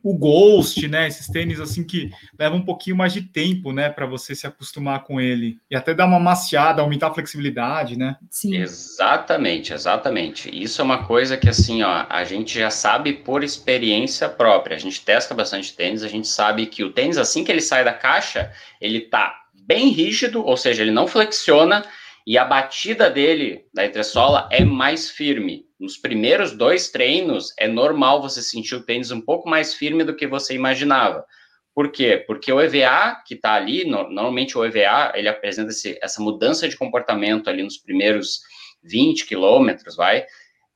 o Ghost, né? Esses tênis assim que levam um pouquinho mais de tempo, né, para você se acostumar com ele e até dar uma maciada, aumentar a flexibilidade, né? Sim. Exatamente, exatamente. Isso é uma coisa que assim, ó, a gente já sabe por experiência própria. A gente testa bastante tênis, a gente sabe que o tênis assim que ele sai da caixa, ele tá bem rígido, ou seja, ele não flexiona e a batida dele da entressola é mais firme. Nos primeiros dois treinos, é normal você sentir o tênis um pouco mais firme do que você imaginava. Por quê? Porque o EVA que está ali, no, normalmente o EVA, ele apresenta esse, essa mudança de comportamento ali nos primeiros 20 quilômetros, vai,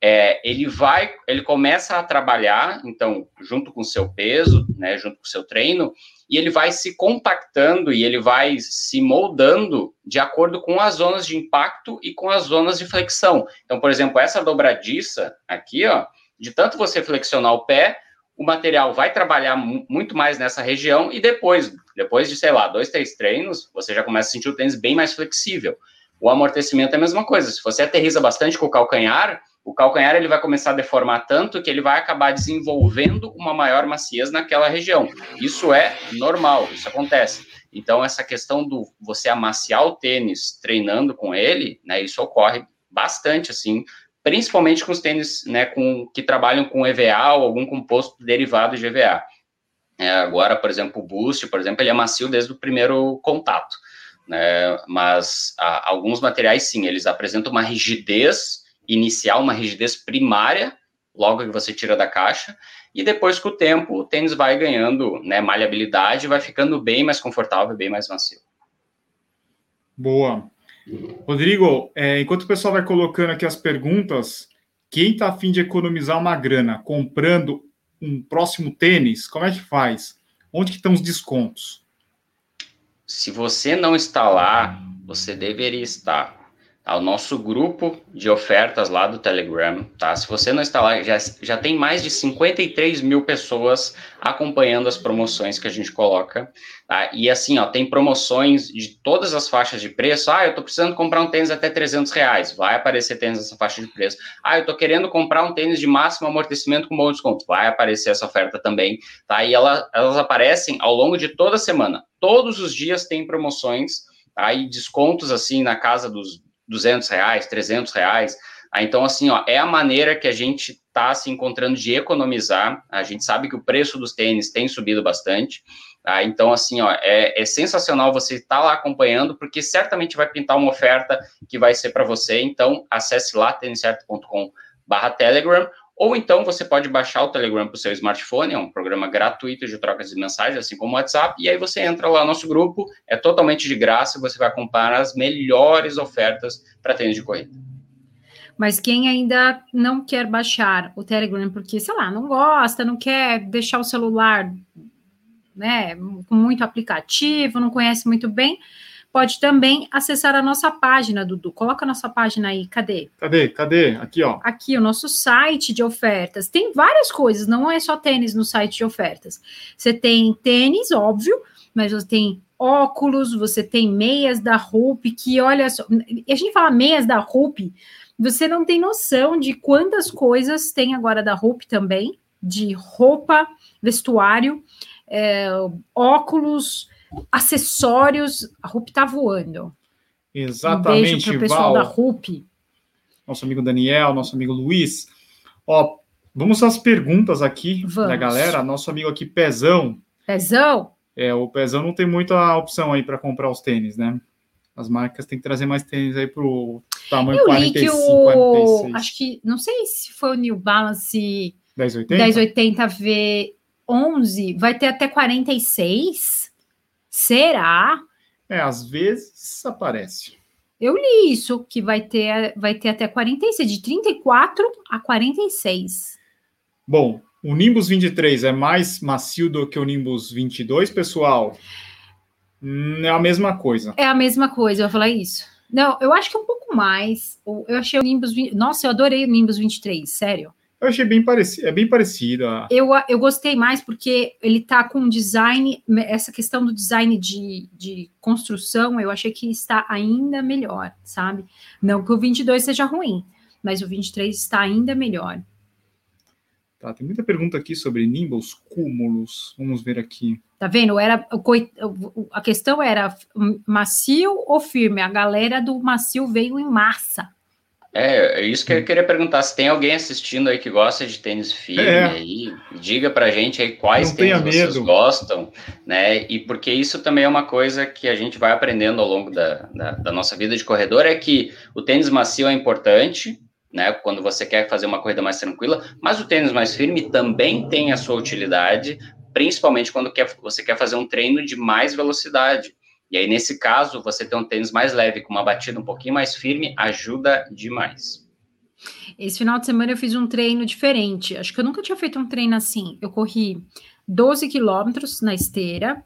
é, ele vai, ele começa a trabalhar, então, junto com o seu peso, né, junto com o seu treino, e ele vai se compactando e ele vai se moldando de acordo com as zonas de impacto e com as zonas de flexão. Então, por exemplo, essa dobradiça aqui, ó, de tanto você flexionar o pé, o material vai trabalhar muito mais nessa região e depois, depois de, sei lá, dois, três treinos, você já começa a sentir o tênis bem mais flexível. O amortecimento é a mesma coisa. Se você aterriza bastante com o calcanhar, o calcanhar ele vai começar a deformar tanto que ele vai acabar desenvolvendo uma maior maciez naquela região. Isso é normal, isso acontece. Então, essa questão do você amaciar o tênis treinando com ele, né, isso ocorre bastante, assim, principalmente com os tênis né, com, que trabalham com EVA ou algum composto derivado de EVA. É, agora, por exemplo, o Boost, por exemplo, ele é macio desde o primeiro contato. Né, mas a, alguns materiais, sim, eles apresentam uma rigidez inicial, uma rigidez primária, logo que você tira da caixa, e depois com o tempo o tênis vai ganhando né, maleabilidade, vai ficando bem mais confortável, bem mais macio. Boa. Rodrigo, é, enquanto o pessoal vai colocando aqui as perguntas, quem está afim de economizar uma grana comprando um próximo tênis, como é que faz? Onde que estão os descontos? Se você não está lá, você deveria estar ao nosso grupo de ofertas lá do Telegram, tá? Se você não está lá, já, já tem mais de 53 mil pessoas acompanhando as promoções que a gente coloca, tá? E assim, ó, tem promoções de todas as faixas de preço. Ah, eu tô precisando comprar um tênis até 300 reais, vai aparecer tênis nessa faixa de preço. Ah, eu tô querendo comprar um tênis de máximo amortecimento com bom desconto, vai aparecer essa oferta também, tá? E ela, elas aparecem ao longo de toda a semana. Todos os dias tem promoções, aí tá? descontos assim na casa dos 200 reais, 300 reais. Ah, então, assim, ó, é a maneira que a gente está se encontrando de economizar. A gente sabe que o preço dos tênis tem subido bastante. Ah, então, assim, ó, é, é sensacional você estar tá lá acompanhando, porque certamente vai pintar uma oferta que vai ser para você. Então, acesse lá, têniscerto.com barra Telegram, ou então você pode baixar o Telegram para o seu smartphone, é um programa gratuito de trocas de mensagens, assim como o WhatsApp, e aí você entra lá no nosso grupo, é totalmente de graça, você vai acompanhar as melhores ofertas para tênis de corrida. Mas quem ainda não quer baixar o Telegram, porque, sei lá, não gosta, não quer deixar o celular né, com muito aplicativo, não conhece muito bem, pode também acessar a nossa página, Dudu. Coloca a nossa página aí, cadê? Cadê? Cadê? Aqui, ó. Aqui, o nosso site de ofertas. Tem várias coisas, não é só tênis no site de ofertas. Você tem tênis, óbvio, mas você tem óculos, você tem meias da Hoop, que olha só. A gente fala meias da Hoop, você não tem noção de quantas coisas tem agora da Hoop também, de roupa, vestuário, é, óculos acessórios, a RUP tá voando. Exatamente, um beijo pro pessoal Val, da RUP. Nosso amigo Daniel, nosso amigo Luiz. Ó, vamos às perguntas aqui vamos. da galera. Nosso amigo aqui, Pezão. Pezão? É, o Pezão não tem muita opção aí para comprar os tênis, né? As marcas têm que trazer mais tênis aí pro tamanho Eu 45, li que o... 46. Acho que, não sei se foi o New Balance 1080, 1080 V11, vai ter até 46. Será? É, às vezes aparece. Eu li isso, que vai ter, vai ter até 46, de 34 a 46. Bom, o Nimbus 23 é mais macio do que o Nimbus 22, pessoal? É a mesma coisa. É a mesma coisa, eu vou falar isso. Não, eu acho que é um pouco mais. Eu achei o Nimbus 20... Nossa, eu adorei o Nimbus 23, sério. Eu achei bem parecido, é bem parecido. Eu, eu gostei mais porque ele tá com design, essa questão do design de, de construção, eu achei que está ainda melhor, sabe? Não que o 22 seja ruim, mas o 23 está ainda melhor. Tá, tem muita pergunta aqui sobre Nimbus, cúmulos. Vamos ver aqui. Tá vendo? Era a questão era macio ou firme? A galera do macio veio em massa. É, é isso que eu queria perguntar. Se tem alguém assistindo aí que gosta de tênis firme é. aí, diga pra gente aí quais Não tênis vocês medo. gostam, né? E porque isso também é uma coisa que a gente vai aprendendo ao longo da, da, da nossa vida de corredor, é que o tênis macio é importante, né? Quando você quer fazer uma corrida mais tranquila, mas o tênis mais firme também tem a sua utilidade, principalmente quando quer, você quer fazer um treino de mais velocidade. E aí, nesse caso, você ter um tênis mais leve, com uma batida um pouquinho mais firme, ajuda demais. Esse final de semana eu fiz um treino diferente. Acho que eu nunca tinha feito um treino assim. Eu corri 12 quilômetros na esteira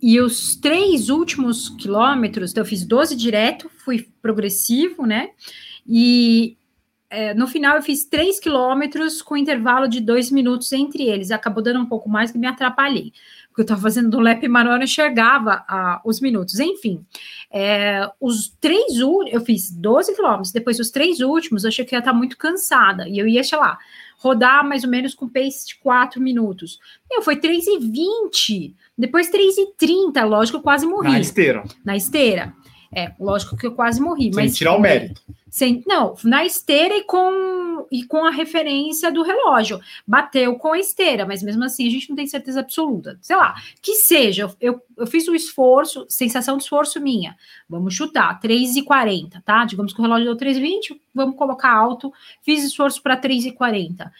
e os três últimos quilômetros, então eu fiz 12 direto, fui progressivo, né? E é, no final eu fiz 3 quilômetros com intervalo de dois minutos entre eles. Acabou dando um pouco mais que me atrapalhei porque eu estava fazendo do lap maior, eu enxergava ah, os minutos. Enfim, é, os três últimos, eu fiz 12 quilômetros, depois os três últimos, eu achei que ia estar tá muito cansada, e eu ia, sei lá, rodar mais ou menos com pace de 4 minutos. Eu foi 3 e 20, depois 3 e 30, lógico, eu quase morri. Na esteira. Na esteira. É, lógico que eu quase morri. Sem mas, tirar o mérito. Sem, não, na esteira e com, e com a referência do relógio. Bateu com a esteira, mas mesmo assim a gente não tem certeza absoluta. Sei lá, que seja, eu, eu fiz um esforço, sensação de esforço minha. Vamos chutar, 3,40, tá? Digamos que o relógio deu 3,20, vamos colocar alto. Fiz esforço para 3,40.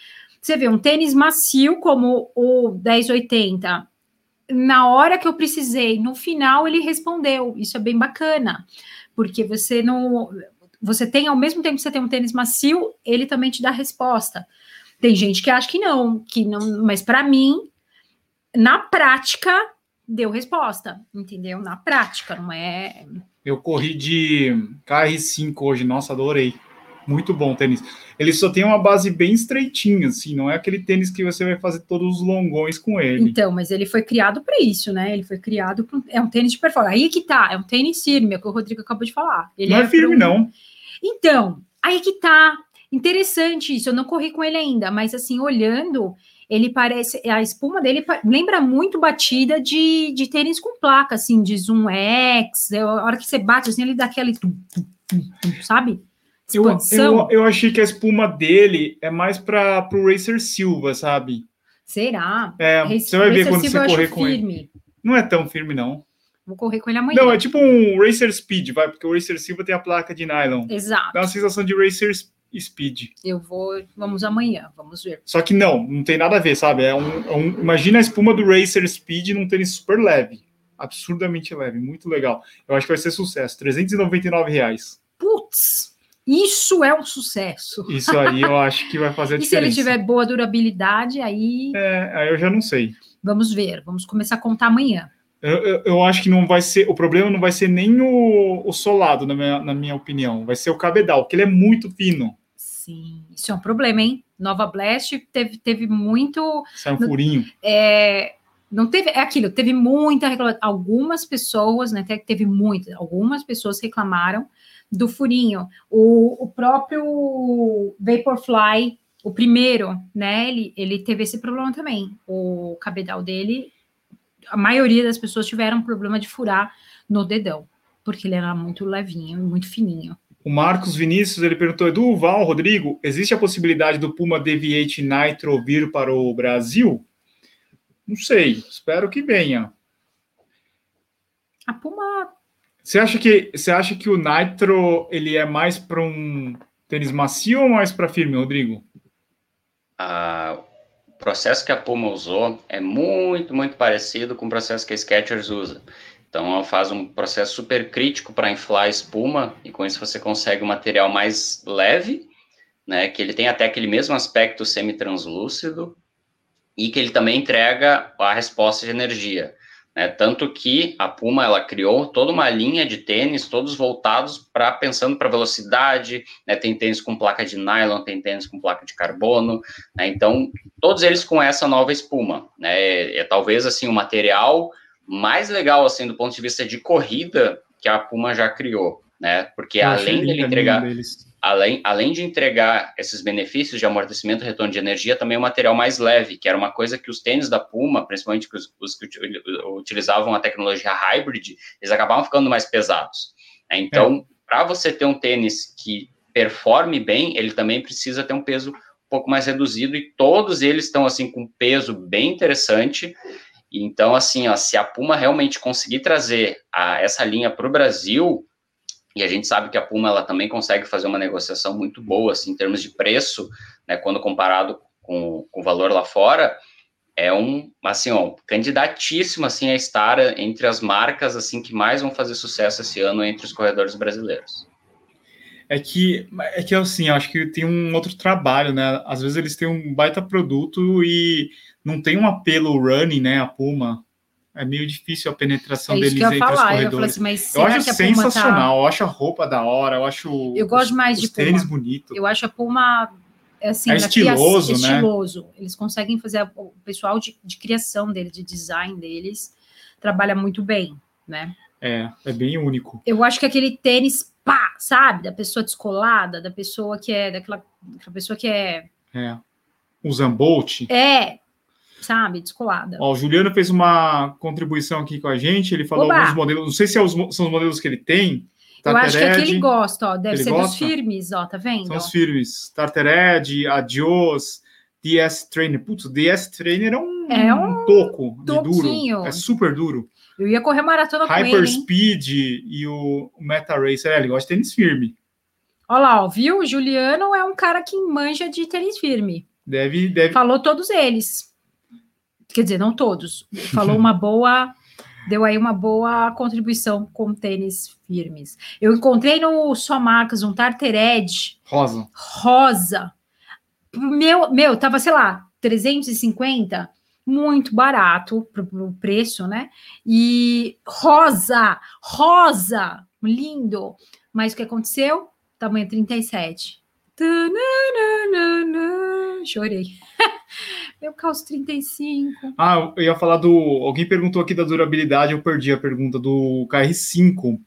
Você vê, um tênis macio como o 1080 na hora que eu precisei, no final ele respondeu. Isso é bem bacana, porque você não. Você tem, ao mesmo tempo que você tem um tênis macio, ele também te dá resposta. Tem gente que acha que não, que não, mas para mim, na prática, deu resposta, entendeu? Na prática, não é. Eu corri de KR5 hoje, nossa, adorei. Muito bom tênis. Ele só tem uma base bem estreitinha, assim, não é aquele tênis que você vai fazer todos os longões com ele. Então, mas ele foi criado para isso, né? Ele foi criado para é um tênis de performance. Aí que tá, é um tênis firme, é o que o Rodrigo acabou de falar. Ele não é, é firme, um... não. Então, aí que tá. Interessante isso. Eu não corri com ele ainda, mas assim, olhando, ele parece. A espuma dele lembra muito batida de, de tênis com placa, assim, de Zoom X. A hora que você bate, assim, ele dá aquele. Sabe? Eu, eu, eu, achei que a espuma dele é mais para o Racer Silva, sabe? Será? É, Racer, você vai ver quando Silva você correr com firme. ele. Não é tão firme, não. Vou correr com ele amanhã. Não, é tipo um Racer Speed, vai, porque o Racer Silva tem a placa de nylon. Exato. Dá uma sensação de Racer Speed. Eu vou, vamos amanhã, vamos ver. Só que não, não tem nada a ver, sabe? É um, é um imagina a espuma do Racer Speed num tênis super leve, absurdamente leve, muito legal. Eu acho que vai ser sucesso, 399 reais. Putz! Isso é um sucesso. Isso aí eu acho que vai fazer a diferença. [laughs] E se ele tiver boa durabilidade, aí. É, aí eu já não sei. Vamos ver, vamos começar a contar amanhã. Eu, eu, eu, acho que não vai ser. O problema não vai ser nem o, o solado, na minha, na minha opinião. Vai ser o cabedal, porque ele é muito fino. Sim, isso é um problema, hein? Nova Blast teve, teve muito. É um furinho. É, não teve. É aquilo, teve muita reclamação. Algumas pessoas, né? Teve muitas, algumas pessoas reclamaram do furinho. O, o próprio Vaporfly, o primeiro, né? Ele, ele teve esse problema também. O cabedal dele, a maioria das pessoas tiveram problema de furar no dedão, porque ele era muito levinho, muito fininho. O Marcos Vinícius, ele perguntou, Edu, Val, Rodrigo, existe a possibilidade do Puma Deviate Nitro vir para o Brasil? Não sei, espero que venha. A Puma você acha que você acha que o Nitro ele é mais para um tênis macio ou mais para firme, Rodrigo? Ah, processo que a Puma usou é muito, muito parecido com o processo que a Skechers usa. Então, ela faz um processo super crítico para inflar a espuma e com isso você consegue um material mais leve, né? Que ele tem até aquele mesmo aspecto semi-translúcido e que ele também entrega a resposta de energia. Né? Tanto que a Puma ela criou toda uma linha de tênis, todos voltados para pensando para velocidade. Né? Tem tênis com placa de nylon, tem tênis com placa de carbono. Né? Então, todos eles com essa nova espuma. Né? É, é, talvez assim o material mais legal assim do ponto de vista de corrida que a Puma já criou, né? Porque Eu além dele entregar além, além de entregar esses benefícios de amortecimento e retorno de energia, também é um material mais leve, que era uma coisa que os tênis da Puma, principalmente os, os que utilizavam a tecnologia hybrid, eles acabavam ficando mais pesados. Né? Então, é. para você ter um tênis que performe bem, ele também precisa ter um peso um pouco mais reduzido, e todos eles estão, assim, com peso bem interessante, então, assim, ó, se a Puma realmente conseguir trazer a, essa linha para o Brasil, e a gente sabe que a Puma ela também consegue fazer uma negociação muito boa assim, em termos de preço, né, quando comparado com, com o valor lá fora, é um assim, ó, candidatíssimo assim a estar entre as marcas assim que mais vão fazer sucesso esse ano entre os corredores brasileiros. É que é que assim, acho que tem um outro trabalho, né? Às vezes eles têm um baita produto e não tem um apelo running, né, a Puma é meio difícil a penetração é deles entre falar. os corredores. Eu, assim, eu acho sensacional, tá... eu acho a roupa da hora, eu acho eu gosto os, mais de tênis Puma. bonito. Eu acho a Puma assim, é estiloso, né? estiloso. Eles conseguem fazer o pessoal de, de criação deles, de design deles, trabalha muito bem, né? É, é bem único. Eu acho que aquele tênis pá, sabe, da pessoa descolada, da pessoa que é daquela, daquela pessoa que é É. O Zambolt. É, sabe, descolada. Ó, o Juliano fez uma contribuição aqui com a gente, ele falou Oba! alguns modelos, não sei se é os, são os modelos que ele tem. Eu acho que é que ele gosta, ó, deve ser gosta? dos firmes, ó, tá vendo? São os firmes, Tartared, Adios, DS Trainer. Putz, DS Trainer é um, é um toco de duro, é super duro. Eu ia correr maratona Hyper com ele, Speed e o Meta Racer, é, ele gosta de tênis firme. Olha lá, ó, viu? O Juliano é um cara que manja de tênis firme. Deve, deve. Falou todos eles quer dizer, não todos, falou uma boa, deu aí uma boa contribuição com tênis firmes. Eu encontrei no Só Marcas um Tartered rosa. Rosa. Meu, meu, tava, sei lá, 350, muito barato pro, pro preço, né? E rosa, rosa, lindo. Mas o que aconteceu? Tamanho 37. Chorei. [laughs] Eu calço 35. Ah, eu ia falar do. Alguém perguntou aqui da durabilidade, eu perdi a pergunta do KR5.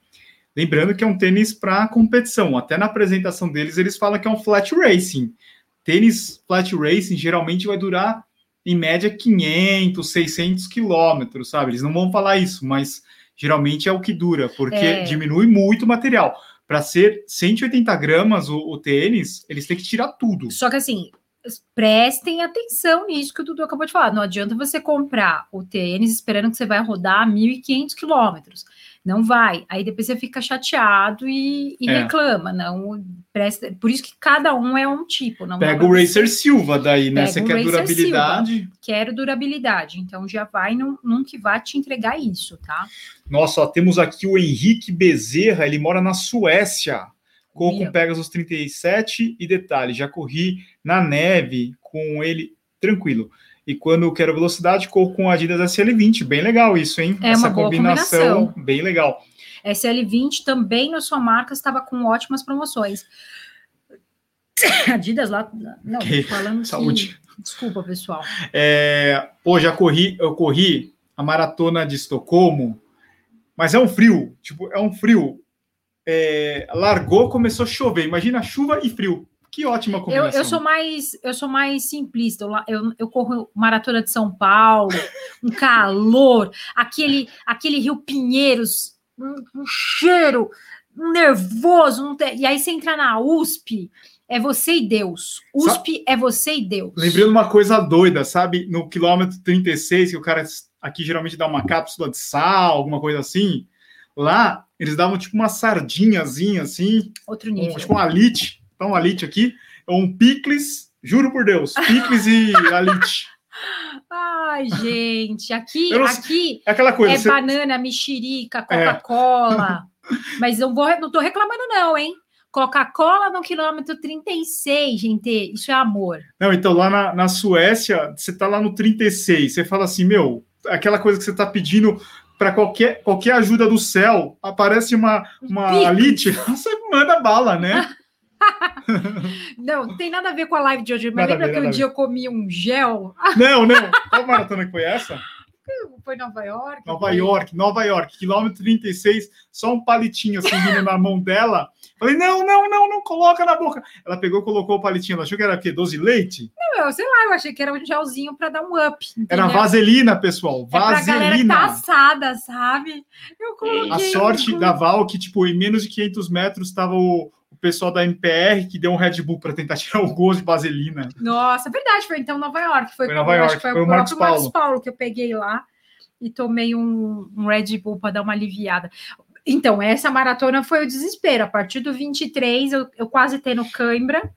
Lembrando que é um tênis para competição. Até na apresentação deles, eles falam que é um flat racing. Tênis flat racing geralmente vai durar, em média, 500, 600 quilômetros, sabe? Eles não vão falar isso, mas geralmente é o que dura, porque é. diminui muito o material. Para ser 180 gramas o, o tênis, eles têm que tirar tudo. Só que assim, prestem atenção nisso que o Dudu acabou de falar. Não adianta você comprar o tênis esperando que você vai rodar 1.500 quilômetros. Não vai. Aí depois você fica chateado e, e é. reclama. Não presta. Por isso que cada um é um tipo. Não Pega o Racer Silva daí, né? Você quer durabilidade? Silva. Quero durabilidade. Então já vai num, num que vai te entregar isso, tá? Nossa, ó, temos aqui o Henrique Bezerra. Ele mora na Suécia. Corro com Pegasus 37 e detalhe, já corri na neve com ele tranquilo. E quando quero velocidade, corro com Adidas SL20. Bem legal isso, hein? É Essa combinação, combinação, bem legal. SL20 também na sua marca estava com ótimas promoções. [coughs] Adidas lá, não, okay. falando Saúde. Que... Desculpa, pessoal. É, pô, já corri, eu corri a maratona de Estocolmo, mas é um frio, tipo, é um frio é, largou, começou a chover. Imagina chuva e frio. Que ótima combinação. Eu, eu sou mais, eu sou mais simplista. Eu, eu, eu, corro maratona de São Paulo, um calor, aquele, aquele Rio Pinheiros, um, um cheiro, um nervoso. Um e aí você entra na USP, é você e Deus. USP é você e Deus. Lembrei de uma coisa doida, sabe? No quilômetro 36, que o cara aqui geralmente dá uma cápsula de sal, alguma coisa assim. Lá, eles davam tipo uma sardinhazinha assim. Outro nível. Um, tipo um alite. Então, um alite aqui. Ou um picles, juro por Deus, picles e [laughs] alite. Ai, gente, aqui, não, aqui é, aquela coisa, é você... banana, mexerica, Coca-Cola. É. [laughs] Mas eu vou, não tô reclamando, não, hein? Coca-Cola no quilômetro 36, gente. Isso é amor. Não, então lá na, na Suécia, você tá lá no 36, você fala assim, meu, aquela coisa que você tá pedindo para qualquer, qualquer ajuda do céu, aparece uma, uma elite, [laughs] você manda bala, né? [laughs] não, não tem nada a ver com a live de hoje, mas nada lembra ver, que um dia eu comi um gel? [laughs] Não, não. Qual maratona que foi essa? Foi Nova York? Nova York, Nova York, quilômetro 36, só um palitinho assim vindo na mão dela. Falei, não, não, não, não coloca na boca. Ela pegou, colocou o palitinho. Ela achou que era o quê? Doce leite? Não, eu sei lá, eu achei que era um gelzinho para dar um up. Entendeu? Era vaselina, pessoal. Vaselina. É galera que tá assada, sabe? Eu coloquei. A sorte eu... da Val que, tipo, em menos de 500 metros estava o, o pessoal da MPR que deu um Red Bull para tentar [laughs] tirar o gosto de vaselina. Nossa, verdade, foi então Nova York. Foi, foi Nova York, foi, foi o Marcos Paulo. Marcos Paulo que eu peguei lá e tomei um, um Red Bull para dar uma aliviada. Então, essa maratona foi o desespero. A partir do 23, eu, eu quase tendo cãibra.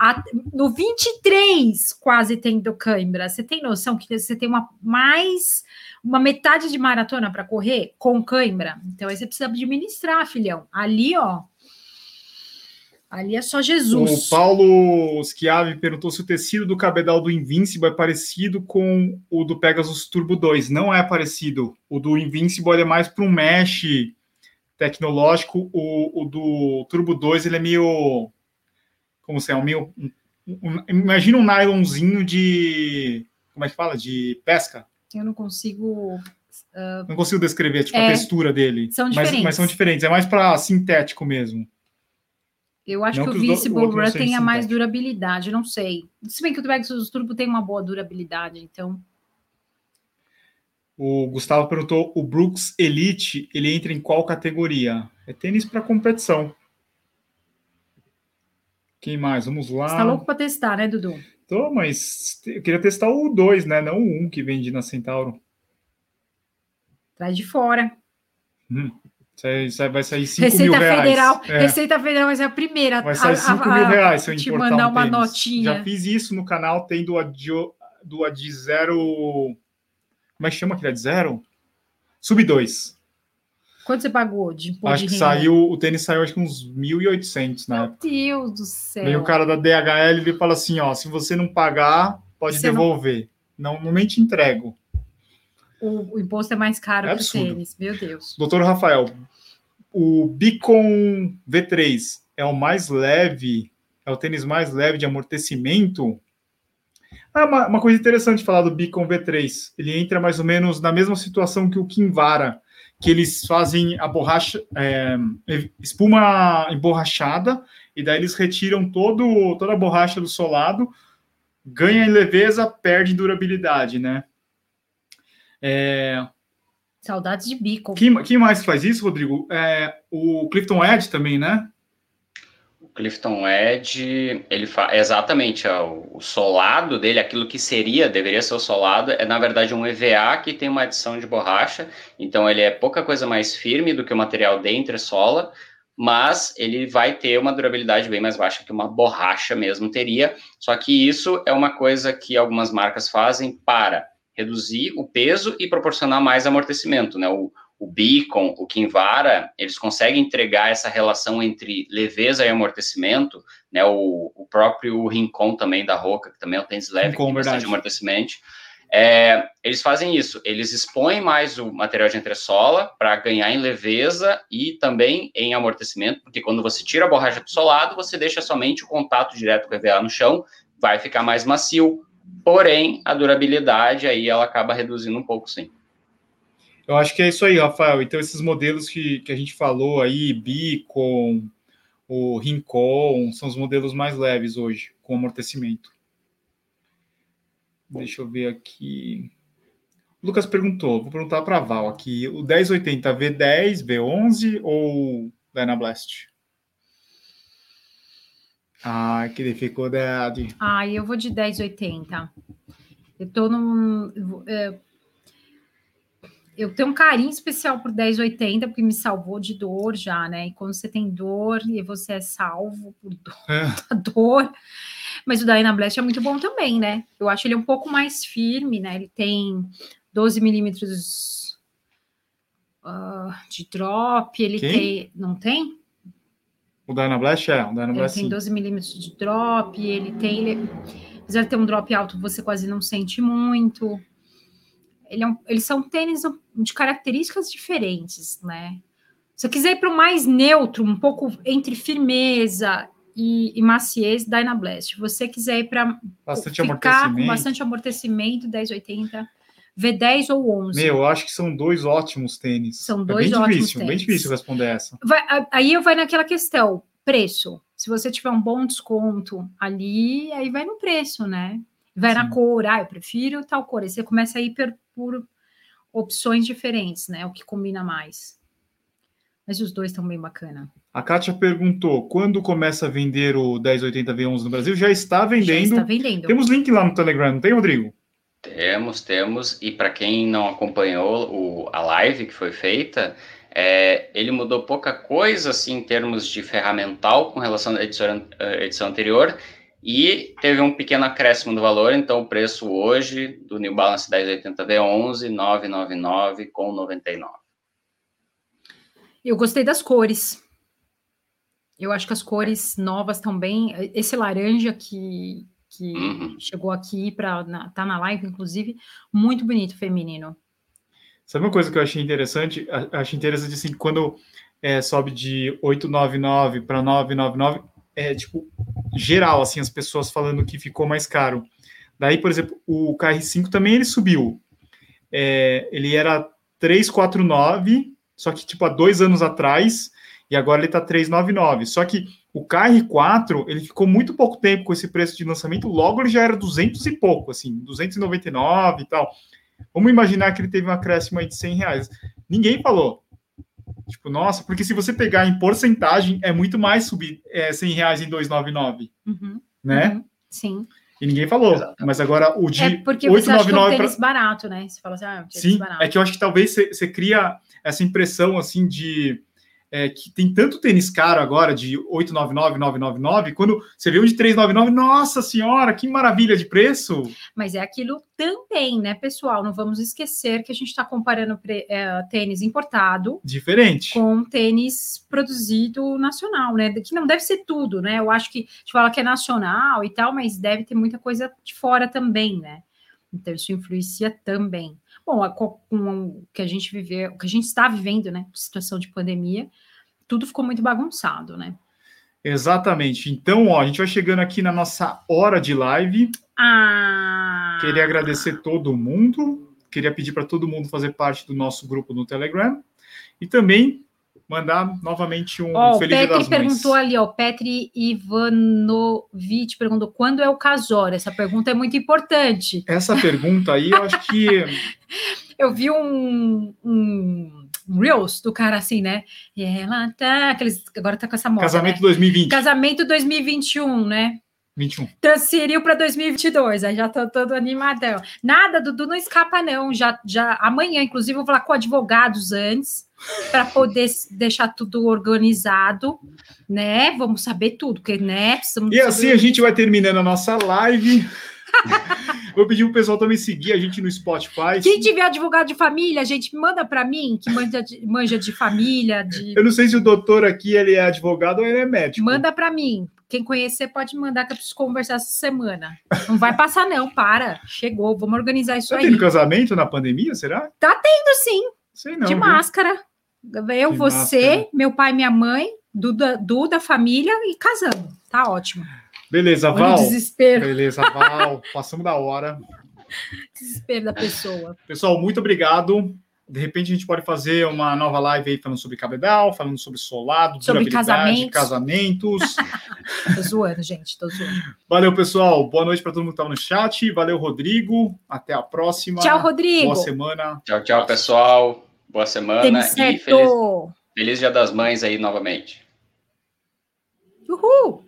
A, no 23, quase tendo cãibra. Você tem noção que você tem uma mais uma metade de maratona para correr com cãibra? Então, aí você precisa administrar, filhão. Ali, ó, Ali é só Jesus. O Paulo Schiavi perguntou se o tecido do cabedal do Invincible é parecido com o do Pegasus Turbo 2. Não é parecido. O do Invincible é mais para um mesh tecnológico. O, o, do Turbo 2 ele é meio. Como se é? Um meio. Um, um, imagina um nylonzinho de. Como é que fala? De pesca. Eu não consigo. Uh... Não consigo descrever tipo, é, a textura dele. São diferentes. Mas, mas são diferentes. É mais para sintético mesmo. Eu acho não que o Visible Run tenha mais durabilidade, não sei. Se bem que o Pegasus Turbo tem uma boa durabilidade, então. O Gustavo perguntou: o Brooks Elite ele entra em qual categoria? É tênis para competição. Quem mais? Vamos lá. Você tá louco para testar, né, Dudu? Tô, mas eu queria testar o 2, né? Não o 1 um que vende na Centauro. Traz de fora. Hum. Vai sair 5 Receita mil reais. Federal, é. Receita Federal vai ser a primeira. Vai sair 5 mil reais se eu te mandar um uma notinha. Já fiz isso no canal, tem do, do Ad Zero. Como é que chama aquele Ad Zero? Sub 2. Quanto você pagou de imposto Acho que renda? saiu, o tênis saiu acho que uns 1.800 na Meu época. Deus do céu. Vem o cara da DHL e fala assim, ó, se você não pagar, pode você devolver. Não... não, não nem te entrego o, o imposto é mais caro é para o tênis. Meu Deus. Doutor Rafael, o Beacon V3 é o mais leve, é o tênis mais leve de amortecimento. Ah, uma, uma coisa interessante falar do Beacon V3. Ele entra mais ou menos na mesma situação que o Kinvara, que eles fazem a borracha, é, espuma emborrachada, e daí eles retiram todo, toda a borracha do solado, ganha em leveza, perde em durabilidade, né? É... Saudades de bico. Quem, quem mais faz isso, Rodrigo? É, o Clifton Edge também, né? Clifton Edge, ele faz exatamente o, o solado dele, aquilo que seria, deveria ser o solado, é na verdade um EVA que tem uma adição de borracha, então ele é pouca coisa mais firme do que o material de entressola, mas ele vai ter uma durabilidade bem mais baixa que uma borracha mesmo teria. Só que isso é uma coisa que algumas marcas fazem para reduzir o peso e proporcionar mais amortecimento, né? O, o Beacon, o Kinvara, eles conseguem entregar essa relação entre leveza e amortecimento, né? O, o próprio Rincon também da Roca, que também é um tênis leve, Rincon, que tem bastante amortecimento. É, eles fazem isso, eles expõem mais o material de entressola para ganhar em leveza e também em amortecimento, porque quando você tira a borracha do solado, você deixa somente o contato direto com o EVA no chão, vai ficar mais macio, Porém, a durabilidade aí ela acaba reduzindo um pouco, sim. Eu acho que é isso aí, Rafael. Então, esses modelos que, que a gente falou aí, Beacon, o Rincon, são os modelos mais leves hoje, com amortecimento. Deixa eu ver aqui. O Lucas perguntou, vou perguntar para a Val aqui, o 1080 V10, V11 ou Dynablast? Ai, que dificuldade. Ai, eu vou de 10,80. Eu tô num. É, eu tenho um carinho especial por 10,80, porque me salvou de dor já, né? E quando você tem dor e você é salvo por dor, é. [laughs] dor. Mas o Dyna Blast é muito bom também, né? Eu acho ele um pouco mais firme, né? Ele tem 12 milímetros uh, de drop, ele Quem? tem. Não tem? O Dynablast é, o Dynablast Ele tem 12 milímetros de drop, ele tem... Ele, apesar de ter um drop alto, você quase não sente muito. Ele é um, eles são tênis de características diferentes, né? Se você quiser ir para o mais neutro, um pouco entre firmeza e, e maciez, Dynablast. Se você quiser ir para bastante ficar com bastante amortecimento, 1080, V10 ou 11? Meu, eu acho que são dois ótimos tênis. São dois é bem ótimos difícil, tênis. bem difícil responder essa. Vai, aí eu vai naquela questão, preço. Se você tiver um bom desconto ali, aí vai no preço, né? Vai Sim. na cor, ah, eu prefiro tal cor. Aí você começa a ir por, opções diferentes, né? O que combina mais. Mas os dois estão bem bacana. A Kátia perguntou: quando começa a vender o 1080 V11 no Brasil? Já está vendendo. Já está vendendo. Temos link lá no Telegram, não tem, Rodrigo? Temos, temos. E para quem não acompanhou o, a live que foi feita, é, ele mudou pouca coisa assim em termos de ferramental com relação à edição, edição anterior e teve um pequeno acréscimo do valor, então o preço hoje do New Balance 1080 V11 999 com 99. Eu gostei das cores. Eu acho que as cores novas bem. Esse laranja que, que uhum. chegou aqui para tá na live, inclusive, muito bonito, feminino. Sabe uma coisa que eu achei interessante? Achei interessante assim, quando é, sobe de 899 para 999, é tipo geral, assim, as pessoas falando que ficou mais caro. Daí, por exemplo, o KR5 também ele subiu. É, ele era 349, só que tipo há dois anos atrás, e agora ele está 399. Só que o KR4 ele ficou muito pouco tempo com esse preço de lançamento, logo ele já era 200 e pouco, assim, 299 e tal. Vamos imaginar que ele teve um acréscimo aí de 100 reais. Ninguém falou. Tipo, nossa, porque se você pegar em porcentagem, é muito mais subir é, 100 reais em 299. Uhum, né? Uhum, sim. E ninguém falou. Exatamente. Mas agora o de é porque 899 você acha que é um tênis pra... barato, né? Você fala assim, ah, é um Sim, barato. é que eu acho que talvez você, você cria essa impressão, assim, de é, que tem tanto tênis caro agora de 899, 999, quando você vê um de 399, nossa senhora, que maravilha de preço. Mas é aquilo também, né, pessoal? Não vamos esquecer que a gente está comparando é, tênis importado diferente com tênis produzido nacional, né? Que não deve ser tudo, né? Eu acho que a gente fala que é nacional e tal, mas deve ter muita coisa de fora também, né? Então isso influencia também. Bom, com o que a gente viveu, o que a gente está vivendo, né, situação de pandemia, tudo ficou muito bagunçado, né? Exatamente. Então, ó, a gente vai chegando aqui na nossa hora de live. Ah. Queria agradecer todo mundo. Queria pedir para todo mundo fazer parte do nosso grupo no Telegram. E também mandar novamente um oh, feliz Petri dia das perguntou ali, ó, Petri Ivanovic perguntou quando é o casório. Essa pergunta é muito importante. Essa pergunta aí, eu acho que [laughs] eu vi um, um Reels do cara assim, né? E ela tá, aqueles, agora tá com essa moda, Casamento né? 2020. Casamento 2021, né? 21. Transferiu para 2022, aí já tô todo animadão. Nada, Dudu não escapa não, já já amanhã inclusive vou falar com advogados antes para poder deixar tudo organizado, né? Vamos saber tudo, porque né, E assim a gente vai terminando a nossa live. [laughs] Vou pedir o pessoal também seguir a gente no Spotify. Quem tiver advogado de família, gente, manda para mim, que manja de, manja de família. De... Eu não sei se o doutor aqui ele é advogado ou ele é médico. Manda para mim. Quem conhecer pode mandar que eu preciso conversar essa semana. Não vai passar, não, para. Chegou, vamos organizar isso tá aí. Tá tendo casamento na pandemia, será? Tá tendo, sim. Sei não, de viu? máscara. Eu, De você, máscara. meu pai, minha mãe, Duda, Duda, família e casando. Tá ótimo. Beleza, Olha o Val. desespero, Beleza, Val. [laughs] Passamos da hora. desespero da pessoa. Pessoal, muito obrigado. De repente a gente pode fazer uma nova live aí falando sobre cabedal, falando sobre solado, Sobre casamentos. casamentos. [laughs] Tô zoando, gente, tô zoando. Valeu, pessoal. Boa noite para todo mundo que estava no chat. Valeu, Rodrigo. Até a próxima. Tchau, Rodrigo. Boa semana. Tchau, tchau, pessoal. Boa semana e feliz, feliz Dia das Mães aí novamente. Uhul.